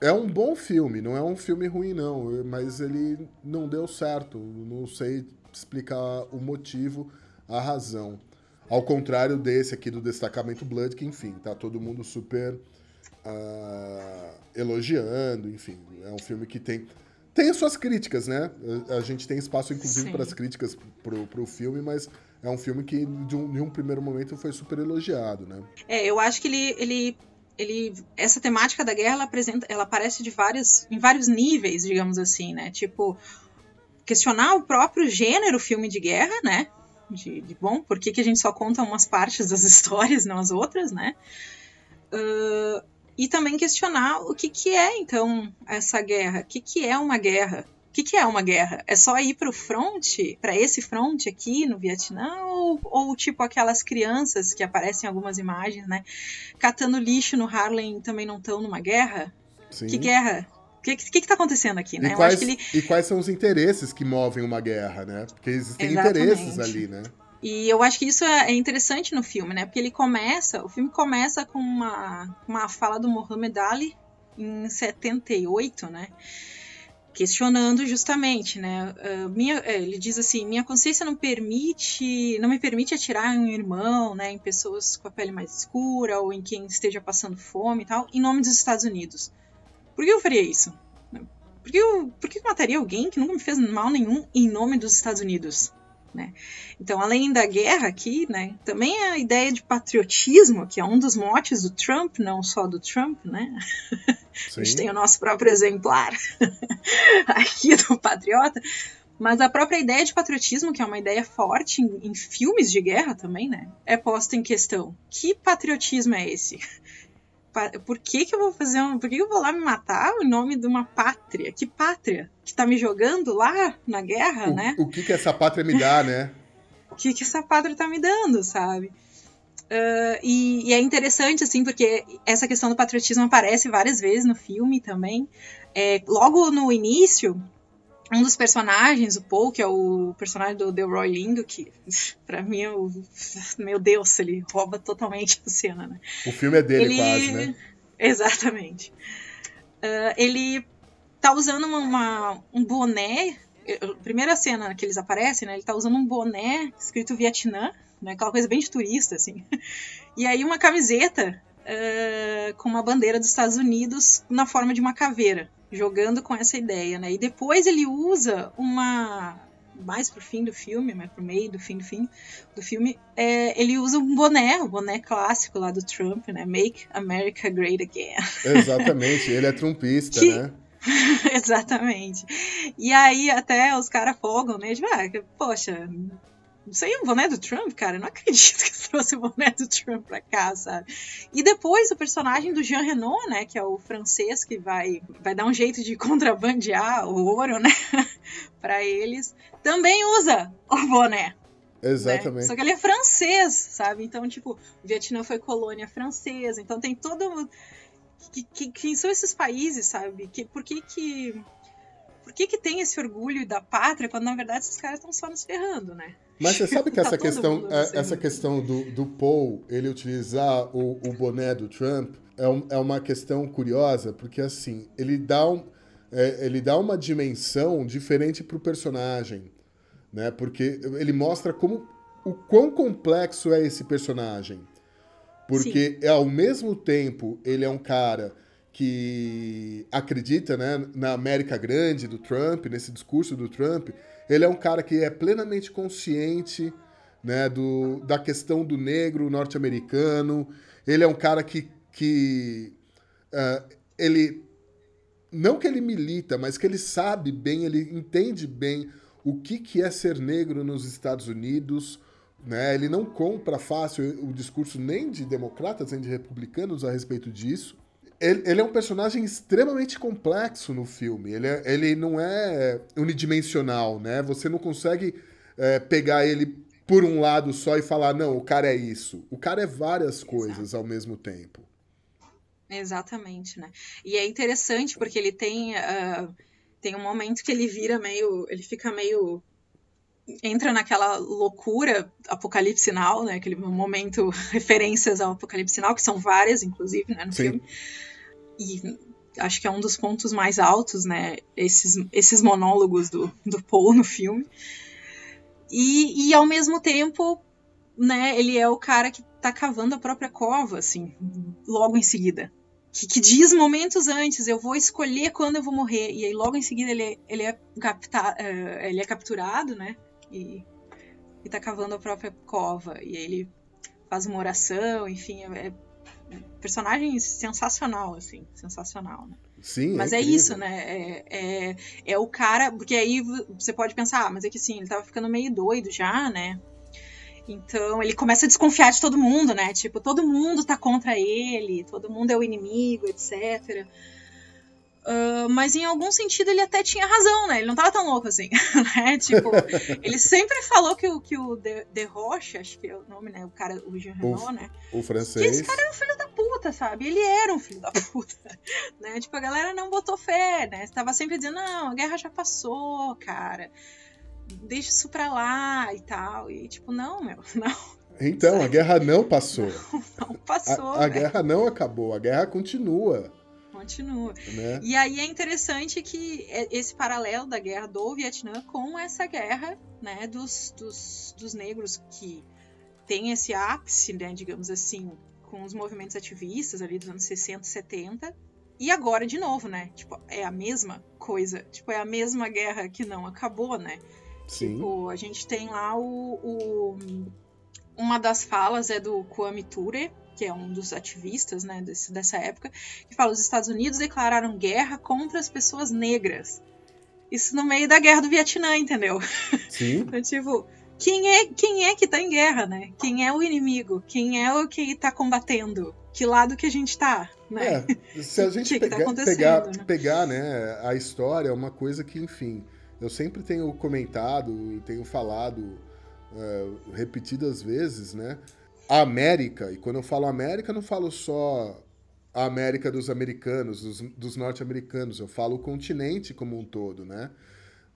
É um bom filme, não é um filme ruim, não, mas ele não deu certo. Não sei explicar o motivo, a razão. Ao contrário desse aqui do Destacamento Blood, que, enfim, tá todo mundo super uh, elogiando, enfim. É um filme que tem. Tem as suas críticas, né? A gente tem espaço, inclusive, para as críticas pro, pro filme, mas é um filme que, de um, de um primeiro momento, foi super elogiado, né? É, eu acho que ele, ele ele essa temática da guerra ela apresenta ela aparece de vários em vários níveis digamos assim né tipo questionar o próprio gênero filme de guerra né de, de bom, por que, que a gente só conta umas partes das histórias, não as outras, né? Uh, e também questionar o que, que é, então, essa guerra. O que, que é uma guerra? O que, que é uma guerra? É só ir para o front, para esse front aqui no Vietnã, ou, ou, tipo aquelas crianças que aparecem em algumas imagens, né? Catando lixo no Harlem também não estão numa guerra? Sim. Que guerra? O que, que, que tá acontecendo aqui, né? E quais, ele... e quais são os interesses que movem uma guerra, né? Porque existem Exatamente. interesses ali, né? E eu acho que isso é, é interessante no filme, né? Porque ele começa, o filme começa com uma, uma fala do Muhammad Ali em 78, né? questionando justamente, né? Uh, minha, é, ele diz assim: minha consciência não permite, não me permite atirar em um irmão, né? Em pessoas com a pele mais escura ou em quem esteja passando fome e tal, em nome dos Estados Unidos. Por que eu faria isso? Por que eu, por que eu mataria alguém que nunca me fez mal nenhum em nome dos Estados Unidos? Né? Então, além da guerra aqui, né, também a ideia de patriotismo, que é um dos motes do Trump, não só do Trump, né? a gente tem o nosso próprio exemplar aqui do patriota, mas a própria ideia de patriotismo, que é uma ideia forte em, em filmes de guerra também, né, é posta em questão. Que patriotismo é esse? Por que, que eu vou fazer um. Por que, que eu vou lá me matar em nome de uma pátria? Que pátria? Que tá me jogando lá na guerra, o, né? O que, que essa pátria me dá, né? o que, que essa pátria tá me dando, sabe? Uh, e, e, é interessante, assim, porque essa questão do patriotismo aparece várias vezes no filme também. É, logo no início, um dos personagens, o Paul, que é o personagem do Delroy Lindo, que pra mim, o, meu Deus, ele rouba totalmente a cena, né? O filme é dele ele... quase, né? Exatamente. Uh, ele tá usando uma, uma, um boné, primeira cena que eles aparecem, né? Ele tá usando um boné escrito Vietnã, né? Aquela coisa bem de turista, assim. E aí uma camiseta uh, com uma bandeira dos Estados Unidos na forma de uma caveira jogando com essa ideia, né? E depois ele usa uma mais pro fim do filme, mais pro meio do fim do fim do filme, é, ele usa um boné, o boné clássico lá do Trump, né? Make America Great Again. Exatamente, ele é trumpista, que... né? Exatamente. E aí até os caras folgam, né? Tipo, ah, poxa, isso aí é um boné do Trump, cara. Eu não acredito que trouxe o boné do Trump pra cá, sabe? E depois o personagem do Jean Renault, né? Que é o francês que vai, vai dar um jeito de contrabandear o ouro, né? pra eles, também usa o boné. Né? Exatamente. Né? Só que ele é francês, sabe? Então, tipo, o Vietnã foi colônia francesa. Então tem todo. Que, que, quem são esses países, sabe? Que, por que que por que, que tem esse orgulho da pátria quando na verdade esses caras estão só nos ferrando, né? Mas você sabe que tá essa questão, é, essa questão do, do Paul ele utilizar o, o boné do Trump é, um, é uma questão curiosa, porque assim, ele dá, um, é, ele dá uma dimensão diferente para o personagem, né? Porque ele mostra como o quão complexo é esse personagem. Porque é ao mesmo tempo ele é um cara que acredita né, na América Grande do Trump, nesse discurso do Trump, ele é um cara que é plenamente consciente né, do, da questão do negro norte-americano. Ele é um cara que, que uh, ele não que ele milita, mas que ele sabe bem, ele entende bem o que, que é ser negro nos Estados Unidos. Né? Ele não compra fácil o discurso nem de democratas nem de republicanos a respeito disso ele, ele, é um personagem extremamente complexo no filme. Ele, é, ele não é unidimensional, né? Você não consegue é, pegar ele por um lado só e falar, não, o cara é isso. O cara é várias coisas Exato. ao mesmo tempo. Exatamente, né? E é interessante porque ele tem, uh, tem um momento que ele vira meio. Ele fica meio. Entra naquela loucura apocalipse sinal, né? Aquele momento, referências ao apocalipse sinal, que são várias, inclusive, né, no Sim. filme e acho que é um dos pontos mais altos, né? Esses, esses monólogos do, do Paul no filme. E, e ao mesmo tempo, né, ele é o cara que tá cavando a própria cova, assim, logo em seguida. Que, que diz momentos antes, eu vou escolher quando eu vou morrer. E aí logo em seguida ele, ele, é, capta, uh, ele é capturado, né? E, e tá cavando a própria cova. E aí ele faz uma oração, enfim, é, é personagem sensacional, assim, sensacional, né? Sim, é mas é, é isso, né? É, é, é, o cara. Porque aí você pode pensar, ah, mas é que sim, ele tava ficando meio doido já, né? Então ele começa a desconfiar de todo mundo, né? Tipo, todo mundo tá contra ele, todo mundo é o inimigo, etc. Uh, mas em algum sentido ele até tinha razão, né? Ele não tava tão louco assim, né? Tipo, ele sempre falou que o, que o De, De Roche, acho que é o nome, né? O cara, o Jean Renault, né? O francês. Que esse cara era um filho da puta, sabe? Ele era um filho da puta, né? Tipo, a galera não botou fé, né? Tava sempre dizendo, não, a guerra já passou, cara. Deixa isso pra lá e tal. E tipo, não, meu, não. Então, sabe? a guerra não passou. Não, não passou. A, a guerra não acabou, a guerra continua continua. Né? E aí é interessante que é, esse paralelo da guerra do Vietnã com essa guerra né, dos, dos, dos negros que tem esse ápice, né, digamos assim, com os movimentos ativistas ali dos anos 60, 70. E agora, de novo, né? Tipo, é a mesma coisa. Tipo, é a mesma guerra que não acabou, né? Sim. Tipo, a gente tem lá o, o uma das falas é do Kwame Ture, que é um dos ativistas né, desse, dessa época, que fala: os Estados Unidos declararam guerra contra as pessoas negras. Isso no meio da guerra do Vietnã, entendeu? Sim. então, tipo, quem é, quem é que tá em guerra, né? Quem é o inimigo? Quem é o que tá combatendo? Que lado que a gente tá, né? É, se a gente que pegar, tá pegar, né? pegar né, a história, é uma coisa que, enfim, eu sempre tenho comentado e tenho falado uh, repetidas vezes, né? A América, e quando eu falo América, não falo só a América dos americanos, dos, dos norte-americanos, eu falo o continente como um todo, né?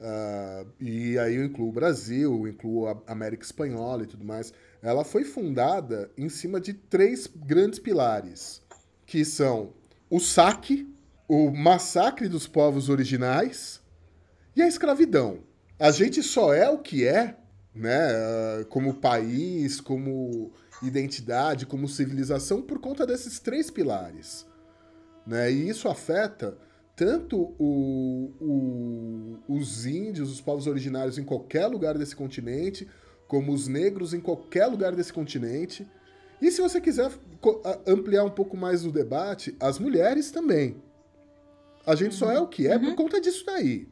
Uh, e aí eu incluo o Brasil, incluo a América Espanhola e tudo mais. Ela foi fundada em cima de três grandes pilares, que são o saque, o massacre dos povos originais e a escravidão. A gente só é o que é, né, uh, como país, como identidade, como civilização, por conta desses três pilares. Né? E isso afeta tanto o, o, os índios, os povos originários em qualquer lugar desse continente, como os negros em qualquer lugar desse continente. E se você quiser ampliar um pouco mais o debate, as mulheres também. A gente só é o que é uhum. por conta disso daí.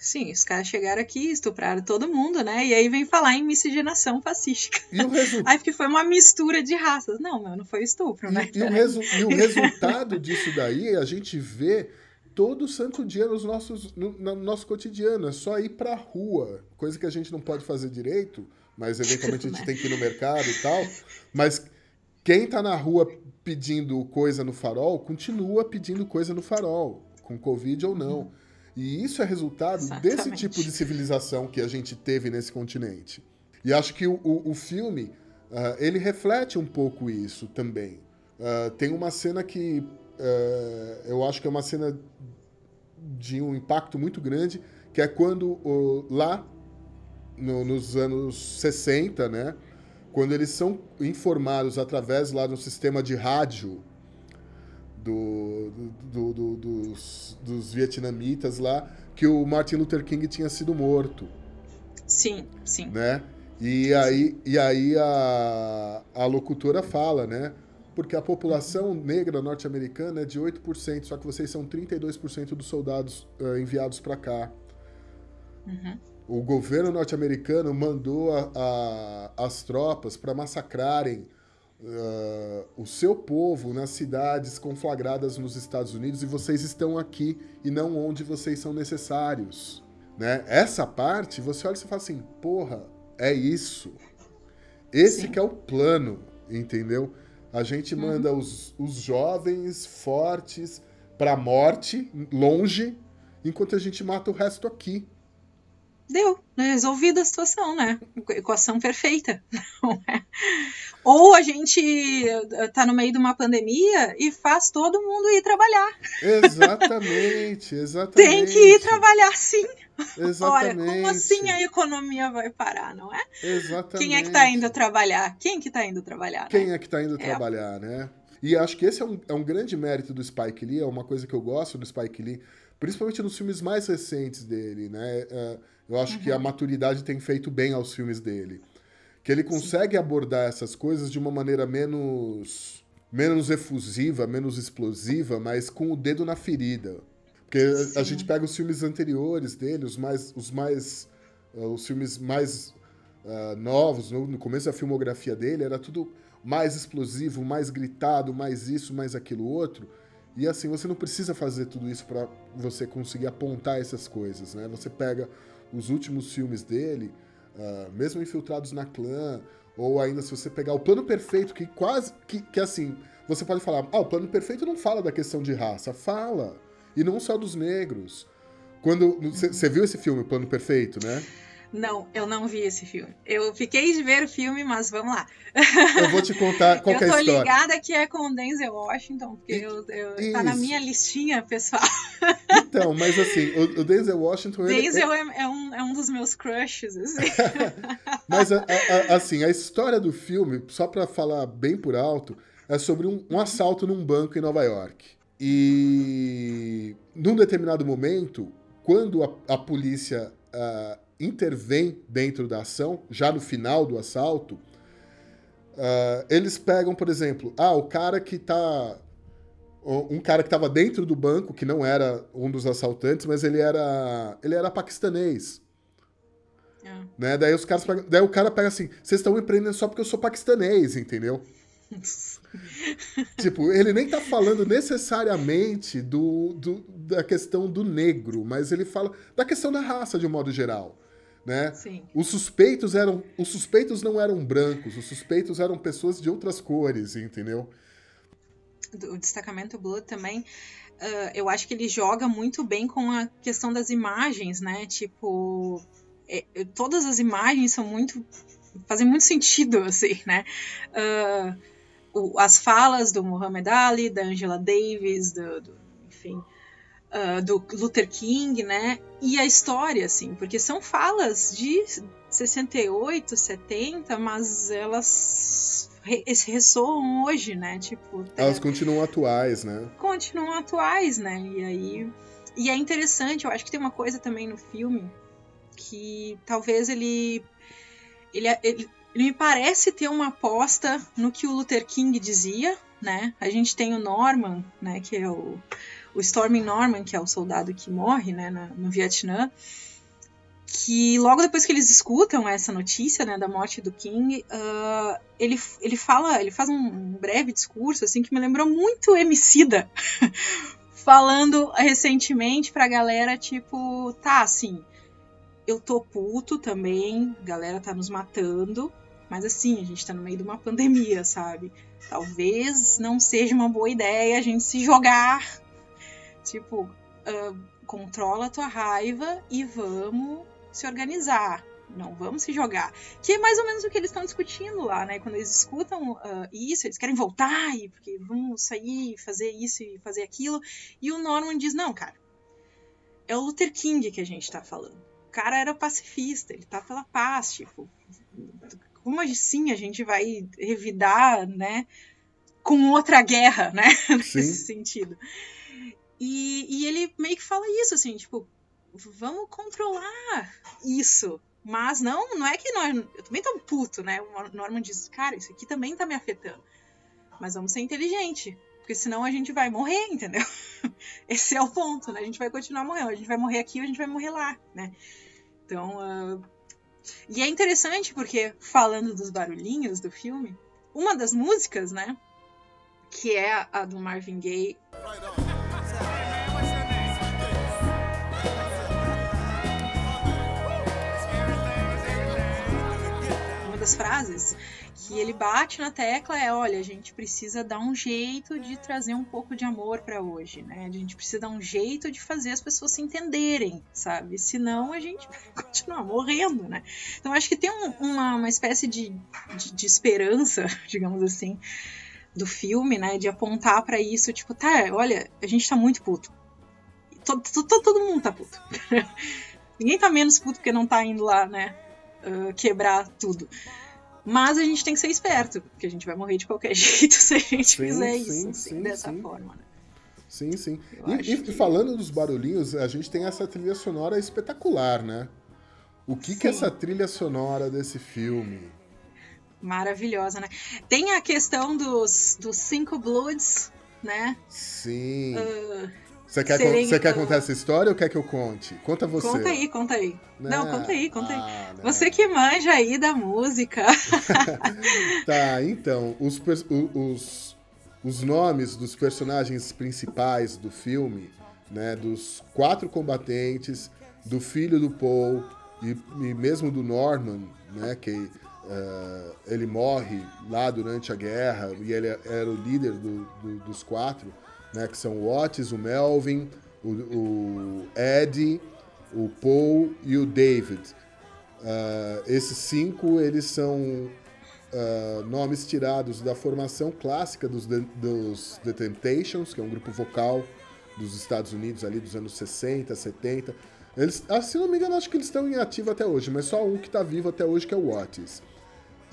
Sim, os caras chegaram aqui, estupraram todo mundo, né? E aí vem falar em miscigenação fascística. E o resu... Aí porque foi uma mistura de raças. Não, meu, não foi estupro, né? E, e, o, resu... e o, resultado disso daí, a gente vê todo santo dia nos nossos, no, no nosso cotidiano. É só ir pra rua. Coisa que a gente não pode fazer direito, mas eventualmente a gente tem que ir no mercado e tal. Mas quem tá na rua pedindo coisa no farol, continua pedindo coisa no farol, com Covid ou não. Uhum. E isso é resultado Exatamente. desse tipo de civilização que a gente teve nesse continente. E acho que o, o, o filme, uh, ele reflete um pouco isso também. Uh, tem uma cena que uh, eu acho que é uma cena de um impacto muito grande, que é quando lá no, nos anos 60, né, quando eles são informados através lá do sistema de rádio do, do, do, dos, dos vietnamitas lá, que o Martin Luther King tinha sido morto. Sim, sim. Né? E aí, e aí a, a locutora fala, né? Porque a população negra norte-americana é de 8%, só que vocês são 32% dos soldados uh, enviados para cá. Uhum. O governo norte-americano mandou a, a, as tropas para massacrarem uh, o seu povo nas cidades conflagradas nos Estados Unidos e vocês estão aqui e não onde vocês são necessários. Né? Essa parte, você olha e fala assim, porra, é isso. Esse Sim. que é o plano, entendeu? A gente uhum. manda os, os jovens fortes para a morte, longe, enquanto a gente mata o resto aqui deu, né? resolvida a situação, né? Equação perfeita. É? Ou a gente eh, tá no meio de uma pandemia e faz todo mundo ir trabalhar. Exatamente, exatamente. Tem que ir trabalhar sim. Exatamente. Olha, como assim a economia vai parar, não é? Exatamente. Quem é que tá indo trabalhar? Quem que tá indo trabalhar? Né? Quem é que tá indo é. trabalhar, né? E acho que esse é um, é um grande mérito do Spike Lee, é uma coisa que eu gosto do Spike Lee, principalmente nos filmes mais recentes dele, né? É, eu acho uhum. que a uhum. maturidade tem feito bem aos filmes dele. Que ele consegue Sim. abordar essas coisas de uma maneira menos menos efusiva, menos explosiva, mas com o dedo na ferida. Porque Sim. a gente pega os filmes anteriores dele, os mais os mais uh, os filmes mais uh, novos, no, no, começo da filmografia dele, era tudo mais explosivo, mais gritado, mais isso, mais aquilo outro. E assim, você não precisa fazer tudo isso para você conseguir apontar essas coisas, né? Você pega os últimos filmes dele, uh, mesmo Infiltrados na Clã, ou ainda se você pegar o Plano Perfeito, que quase. Que, que assim, você pode falar, ah, o Plano Perfeito não fala da questão de raça. Fala. E não só dos negros. Quando. Você viu esse filme, o Plano Perfeito, né? Não, eu não vi esse filme. Eu fiquei de ver o filme, mas vamos lá. Eu vou te contar qual é a história. Eu tô ligada que é com o Denzel Washington, porque e, eu, eu tá na minha listinha, pessoal. Então, mas assim, o, o Denzel Washington... Denzel ele, é, é, um, é um dos meus crushes, assim. mas, a, a, assim, a história do filme, só para falar bem por alto, é sobre um, um assalto num banco em Nova York. E num determinado momento, quando a, a polícia... Uh, intervém dentro da ação, já no final do assalto, uh, eles pegam, por exemplo, ah, o cara que tá. Um cara que estava dentro do banco, que não era um dos assaltantes, mas ele era. ele era paquistanês. É. Né? Daí os caras daí o cara pega assim, vocês estão me prendendo só porque eu sou paquistanês, entendeu? tipo, ele nem tá falando necessariamente do, do, da questão do negro, mas ele fala da questão da raça de um modo geral né? Sim. Os suspeitos eram, os suspeitos não eram brancos, os suspeitos eram pessoas de outras cores, entendeu? O destacamento Blood também, uh, eu acho que ele joga muito bem com a questão das imagens, né? Tipo, é, todas as imagens são muito fazem muito sentido, assim, né? Uh, o, as falas do Muhammad Ali, da Angela Davis, do, do enfim, uh, do Luther King, né? E a história, assim, porque são falas de 68, 70, mas elas ressoam hoje, né? Tipo, elas continuam atuais, né? Continuam atuais, né? E aí e é interessante, eu acho que tem uma coisa também no filme que talvez ele ele, ele, ele me parece ter uma aposta no que o Luther King dizia, né? A gente tem o Norman, né, que é o o Stormy Norman, que é o soldado que morre né, no Vietnã, que logo depois que eles escutam essa notícia né, da morte do King, uh, ele, ele fala, ele faz um breve discurso assim que me lembrou muito Emicida, falando recentemente pra galera tipo, tá, assim, eu tô puto também, a galera tá nos matando, mas assim, a gente tá no meio de uma pandemia, sabe? Talvez não seja uma boa ideia a gente se jogar Tipo, uh, controla a tua raiva e vamos se organizar. não vamos se jogar. Que é mais ou menos o que eles estão discutindo lá, né? Quando eles escutam uh, isso, eles querem voltar, e porque vamos sair, fazer isso e fazer aquilo. E o Norman diz: não, cara, é o Luther King que a gente tá falando. O cara era pacifista, ele tá pela paz, tipo. Como assim a gente vai revidar, né? Com outra guerra, né? Nesse sentido. E, e ele meio que fala isso, assim, tipo, vamos controlar isso. Mas não, não é que nós. Eu também tô puto, né? O Norman diz, cara, isso aqui também tá me afetando. Mas vamos ser inteligente. Porque senão a gente vai morrer, entendeu? Esse é o ponto, né? A gente vai continuar morrendo. A gente vai morrer aqui ou a gente vai morrer lá, né? Então. Uh... E é interessante porque, falando dos barulhinhos do filme, uma das músicas, né? Que é a do Marvin Gaye. Das frases que ele bate na tecla é, olha, a gente precisa dar um jeito de trazer um pouco de amor para hoje, né? A gente precisa dar um jeito de fazer as pessoas se entenderem, sabe? Senão a gente vai continuar morrendo, né? Então acho que tem um, uma, uma espécie de, de, de esperança, digamos assim, do filme, né? De apontar para isso, tipo, tá, olha, a gente tá muito puto. Todo, todo, todo mundo tá puto. Ninguém tá menos puto porque não tá indo lá, né? Uh, quebrar tudo. Mas a gente tem que ser esperto, porque a gente vai morrer de qualquer jeito se a gente sim, fizer sim, isso assim, sim, dessa forma. Né? Sim, sim. E, e que... falando dos barulhinhos, a gente tem essa trilha sonora espetacular, né? O que, que é essa trilha sonora desse filme? Maravilhosa, né? Tem a questão dos, dos cinco bloods, né? Sim. Uh, você quer, você quer contar essa história ou quer que eu conte? Conta você. Conta aí, conta aí. Não, não conta aí, conta ah, aí. Você que manja aí da música. tá, então, os, os, os nomes dos personagens principais do filme, né, dos quatro combatentes, do filho do Paul e, e mesmo do Norman, né, que uh, ele morre lá durante a guerra e ele era o líder do, do, dos quatro, né, que são o Otis, o Melvin, o, o Ed, o Paul e o David. Uh, esses cinco eles são uh, nomes tirados da formação clássica dos The, dos The Temptations, que é um grupo vocal dos Estados Unidos ali dos anos 60, 70. Eles, ah, se não me engano, acho que eles estão em ativo até hoje, mas só um que está vivo até hoje, que é o Otis.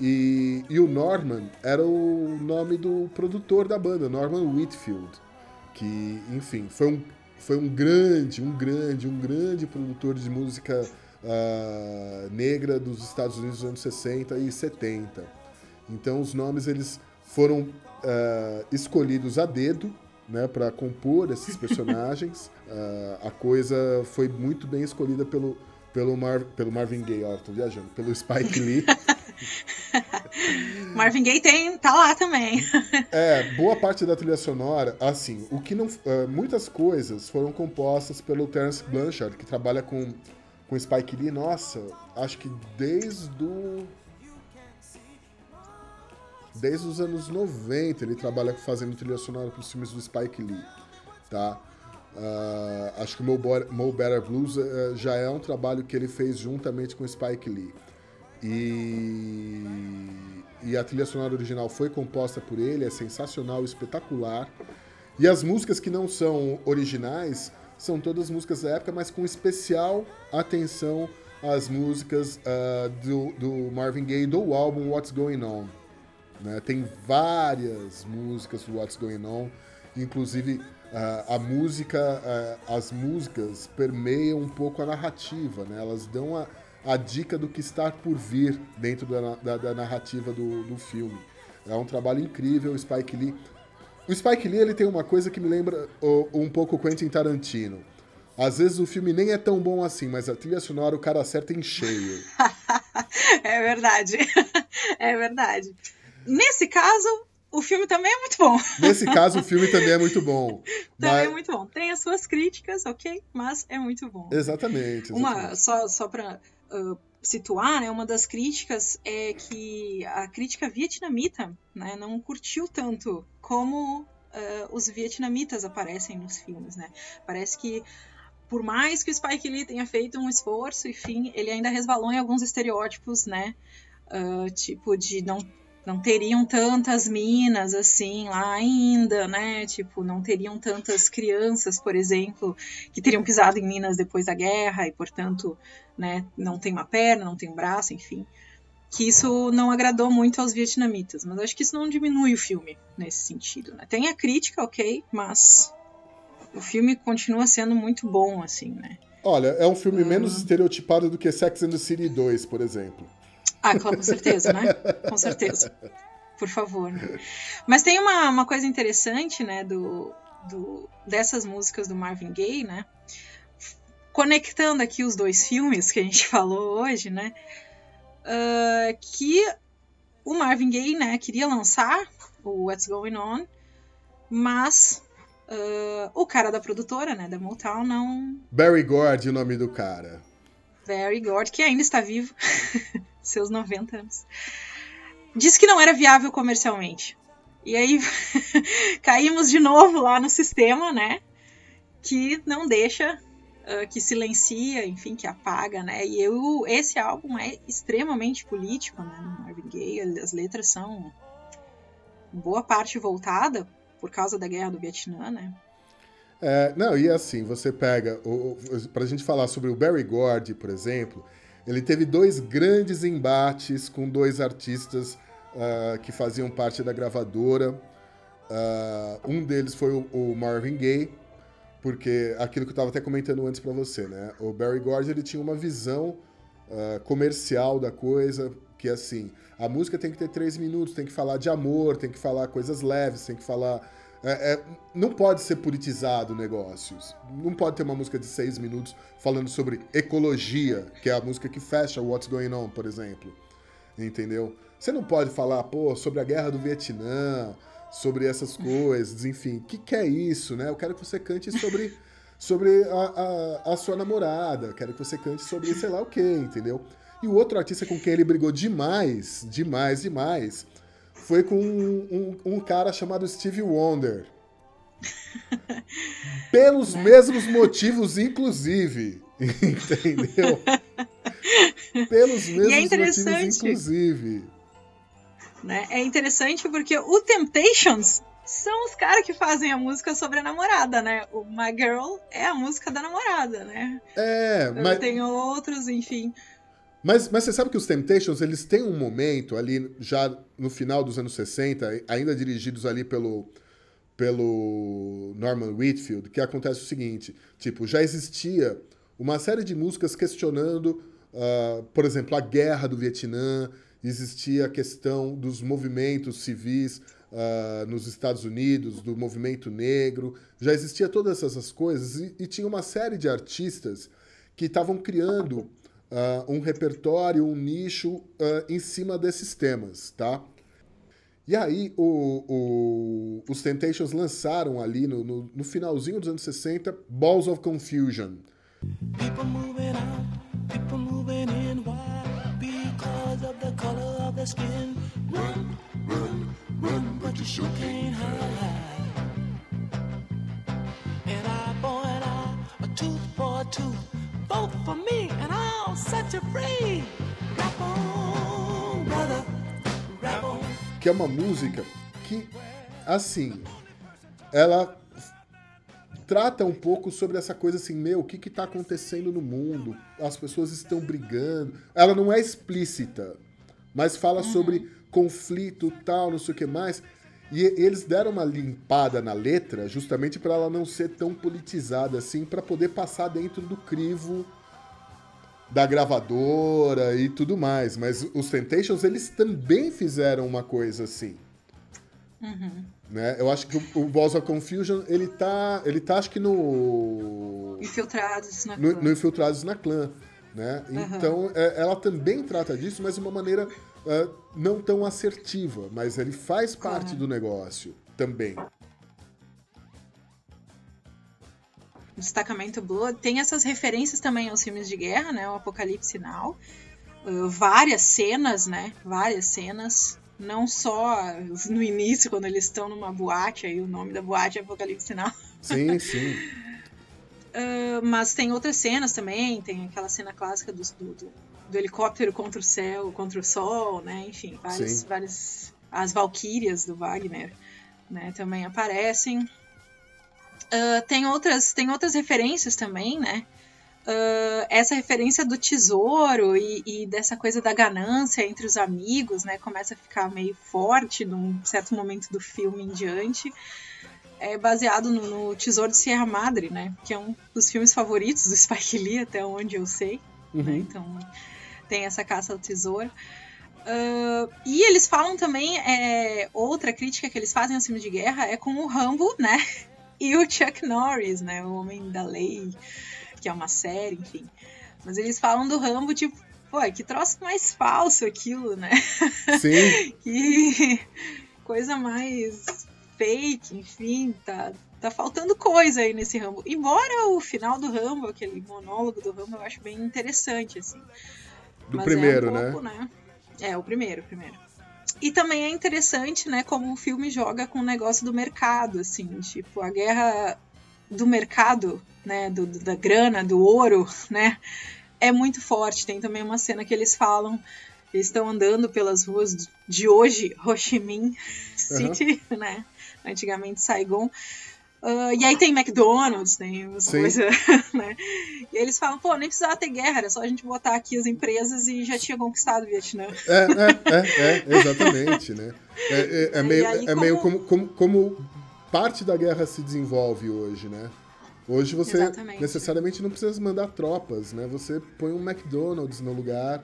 E, e o Norman era o nome do produtor da banda, Norman Whitfield que, enfim, foi um, foi um grande, um grande, um grande produtor de música uh, negra dos Estados Unidos dos anos 60 e 70. Então os nomes eles foram uh, escolhidos a dedo né, para compor esses personagens. uh, a coisa foi muito bem escolhida pelo, pelo, Mar, pelo Marvin Gaye, ó, tô viajando, pelo Spike Lee. Marvin Gaye tem, tá lá também. é, boa parte da trilha sonora, assim, o que não, uh, muitas coisas foram compostas pelo Terence Blanchard, que trabalha com com Spike Lee, nossa, acho que desde o desde os anos 90 ele trabalha fazendo trilha sonora para os filmes do Spike Lee, tá? Uh, acho que Mo, Mo Better Blues uh, já é um trabalho que ele fez juntamente com Spike Lee. E, e a trilha sonora original foi composta por ele, é sensacional, espetacular. E as músicas que não são originais são todas músicas da época, mas com especial atenção às músicas uh, do, do, Marvin Gaye do álbum What's Going On. Né? Tem várias músicas do What's Going On, inclusive uh, a música, uh, as músicas permeiam um pouco a narrativa, né? elas dão a a dica do que está por vir dentro da, da, da narrativa do, do filme. É um trabalho incrível, o Spike Lee. O Spike Lee ele tem uma coisa que me lembra um pouco o Quentin Tarantino. Às vezes o filme nem é tão bom assim, mas a trilha sonora o cara acerta em cheio. é verdade. É verdade. Nesse caso, o filme também é muito bom. Nesse caso, o filme também é muito bom. também é mas... é muito bom. Tem as suas críticas, ok? Mas é muito bom. Exatamente. exatamente. Uma, só, só pra uh, situar, né, uma das críticas é que a crítica vietnamita né, não curtiu tanto como uh, os vietnamitas aparecem nos filmes. Né? Parece que por mais que o Spike Lee tenha feito um esforço, enfim, ele ainda resvalou em alguns estereótipos, né? Uh, tipo de não não teriam tantas minas assim lá ainda, né? Tipo, não teriam tantas crianças, por exemplo, que teriam pisado em minas depois da guerra e, portanto, né, não tem uma perna, não tem um braço, enfim. Que isso não agradou muito aos vietnamitas, mas acho que isso não diminui o filme nesse sentido, né? Tem a crítica, ok, mas o filme continua sendo muito bom, assim, né? Olha, é um filme menos uhum. estereotipado do que Sex and the City 2, por exemplo. Ah, com certeza, né? Com certeza. Por favor. Mas tem uma, uma coisa interessante, né, do, do, dessas músicas do Marvin Gaye, né? Conectando aqui os dois filmes que a gente falou hoje, né? Uh, que o Marvin Gaye, né, queria lançar o What's Going On, mas uh, o cara da produtora, né, da Motown, não. Barry Gordy, o nome do cara. Barry Gordy, que ainda está vivo. seus 90 anos, disse que não era viável comercialmente. E aí caímos de novo lá no sistema, né? Que não deixa, uh, que silencia, enfim, que apaga, né? E eu, esse álbum é extremamente político, né? Marvin Gaye, as letras são boa parte voltada por causa da guerra do Vietnã, né? É, não, e assim, você pega, o, pra gente falar sobre o Barry Gordy, por exemplo, ele teve dois grandes embates com dois artistas uh, que faziam parte da gravadora. Uh, um deles foi o, o, Marvin Gaye, porque aquilo que eu estava até comentando antes para você, né? O Barry Gordy ele tinha uma visão uh, comercial da coisa, que assim, a música tem que ter três minutos, tem que falar de amor, tem que falar coisas leves, tem que falar é, é, não pode ser politizado o negócio. Não pode ter uma música de seis minutos falando sobre ecologia, que é a música que fecha What's Going On, por exemplo. Entendeu? Você não pode falar, pô, sobre a guerra do Vietnã, sobre essas coisas, enfim. O que, que é isso, né? Eu quero que você cante sobre, sobre a, a, a sua namorada, quero que você cante sobre sei lá o que, entendeu? E o outro artista com quem ele brigou demais, demais, demais, foi com um, um, um cara chamado Steve Wonder. Pelos mesmos motivos, inclusive. Entendeu? Pelos mesmos é motivos, inclusive. Né? É interessante porque o Temptations são os caras que fazem a música sobre a namorada, né? O My Girl é a música da namorada, né? É, mas. Tem outros, enfim. Mas, mas você sabe que os Temptations, eles têm um momento ali, já no final dos anos 60, ainda dirigidos ali pelo, pelo Norman Whitfield, que acontece o seguinte, tipo, já existia uma série de músicas questionando, uh, por exemplo, a guerra do Vietnã, existia a questão dos movimentos civis uh, nos Estados Unidos, do movimento negro, já existia todas essas coisas e, e tinha uma série de artistas que estavam criando uh, um repertório, um nicho uh, em cima desses temas, tá? E aí o, o, os Temptations lançaram ali no, no, no, finalzinho dos anos 60 Balls of Confusion. People moving out, people moving in, why? Because of the color of their skin. Run, run, run, but you can't hide. An eye for an eye, a tooth for a tooth. Vote for me and I'll Que é uma música que, assim, ela trata um pouco sobre essa coisa assim, meu, o que que tá acontecendo no mundo? As pessoas estão brigando. Ela não é explícita, mas fala uhum. sobre conflito, tal, não sei o que mais. E eles deram uma limpada na letra justamente para ela não ser tão politizada assim, para poder passar dentro do crivo da gravadora e tudo mais. Mas os Temptations, eles também fizeram uma coisa assim. Uhum. Né? Eu acho que o, o Balls of Confusion, ele tá, ele tá acho que no... Infiltrados na no, no Infiltrados na Clã. Né? Uhum. Então, é, ela também trata disso, mas de uma maneira uh, não tão assertiva, mas ele faz parte uhum. do negócio também. Destacamento Blood tem essas referências também aos filmes de guerra, né? O Apocalipse Now. Uh, várias cenas, né? Várias cenas. Não só no início, quando eles estão numa boate, aí o nome da boate é Apocalipse Now. Sim, sim. Uh, mas tem outras cenas também, tem aquela cena clássica do, do, do, helicóptero contra o céu, contra o sol, né? Enfim, várias, várias as valquírias do Wagner, né? Também aparecem. Uh, tem outras tem outras referências também, né? Uh, essa referência do tesouro e, e, dessa coisa da ganância entre os amigos, né? Começa a ficar meio forte num certo momento do filme em diante é baseado no, no, Tesouro de Sierra Madre, né? Que é um dos filmes favoritos do Spike Lee, até onde eu sei. Né? Uhum. Né? Então tem essa caça ao tesouro. Uh, e eles falam também, é, outra crítica que eles fazem ao filme de guerra é com o Rambo, né? E o Chuck Norris, né? O Homem da Lei, que é uma série, enfim. Mas eles falam do Rambo, tipo, pô, que troço mais falso aquilo, né? Sim. que coisa mais fake, enfim, tá, tá faltando coisa aí nesse Rambo. Embora o final do Rambo, aquele monólogo do Rambo, eu acho bem interessante, assim. Do Mas primeiro, é um pouco, né? né? É, o primeiro, o primeiro. E também é interessante, né, como o filme joga com o negócio do mercado, assim, tipo, a guerra do mercado, né, do, da grana, do ouro, né, é muito forte. Tem também uma cena que eles falam, eles estão andando pelas ruas de hoje, Ho Chi Minh City, uhum. né, antigamente Saigon. Uh, e aí tem McDonald's, tem coisa, né? E eles falam, pô, nem precisava ter guerra, era só a gente botar aqui as empresas e já tinha conquistado o Vietnã. É, é, é, é exatamente, né? É, é, é meio, aí, é como... meio como, como, como parte da guerra se desenvolve hoje, né? Hoje você Exatamente. necessariamente não precisa mandar tropas, né? Você põe um McDonald's no lugar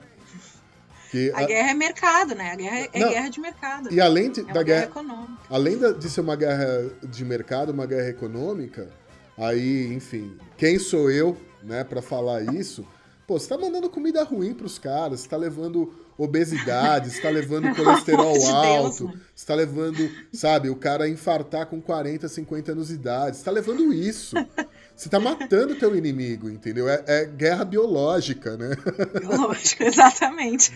que a, a, guerra é mercado, né? A guerra é, não, guerra de mercado. E além de, é da guerra, guerra além de ser uma guerra de mercado, uma guerra econômica, aí, enfim, quem sou eu, né, para falar isso? Pô, você tá mandando comida ruim pros caras, você tá levando obesidade, você tá levando colesterol de alto, Deus, você tá levando, sabe, o cara infartar com 40, 50 anos de idade, você tá levando isso. Você tá matando o teu inimigo, entendeu? É, é guerra biológica, né? Biológica, exatamente.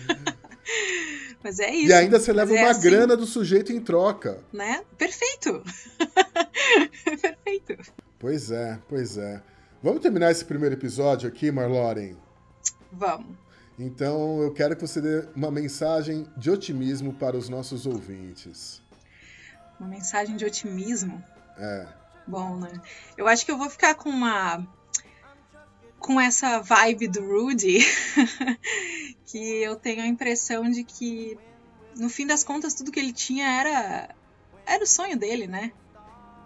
Mas é isso. E ainda você leva é uma assim, grana do sujeito em troca. Né? Perfeito. Perfeito. Pois é, pois é. Vamos terminar esse primeiro episódio aqui, Marloren? Vamos. Então eu quero que você dê uma mensagem de otimismo para os nossos ouvintes. Uma mensagem de otimismo? É bom, né? Eu acho que eu vou ficar com uma. com essa vibe do Rudy, que eu tenho a impressão de que, no fim das contas, tudo que ele tinha era. era o sonho dele, né?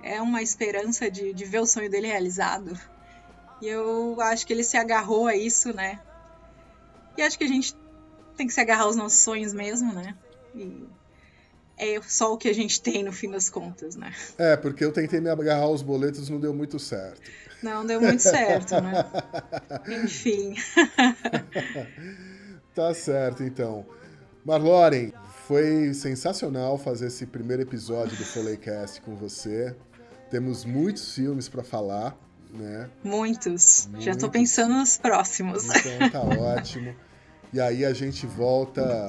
É uma esperança de, de ver o sonho dele realizado. E eu acho que ele se agarrou a isso, né? E acho que a gente tem que se agarrar aos nossos sonhos mesmo, né? E é só o que a gente tem no fim das contas, né? É, porque eu tentei me agarrar aos boletos não deu muito certo. Não deu muito certo, né? Enfim. tá certo, então. Marloren, foi sensacional fazer esse primeiro episódio do Foleycast com você. Temos muitos filmes para falar, né? Muitos. muitos. Já tô pensando nos próximos. Então tá ótimo. E aí a gente volta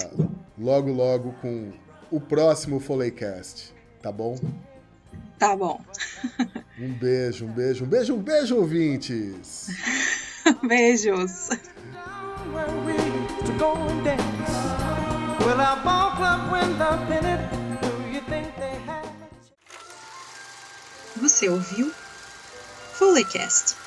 logo logo com o próximo Foleycast, tá bom? Tá bom. um beijo, um beijo, um beijo, um beijo, ouvintes. Beijos. Você ouviu Foleycast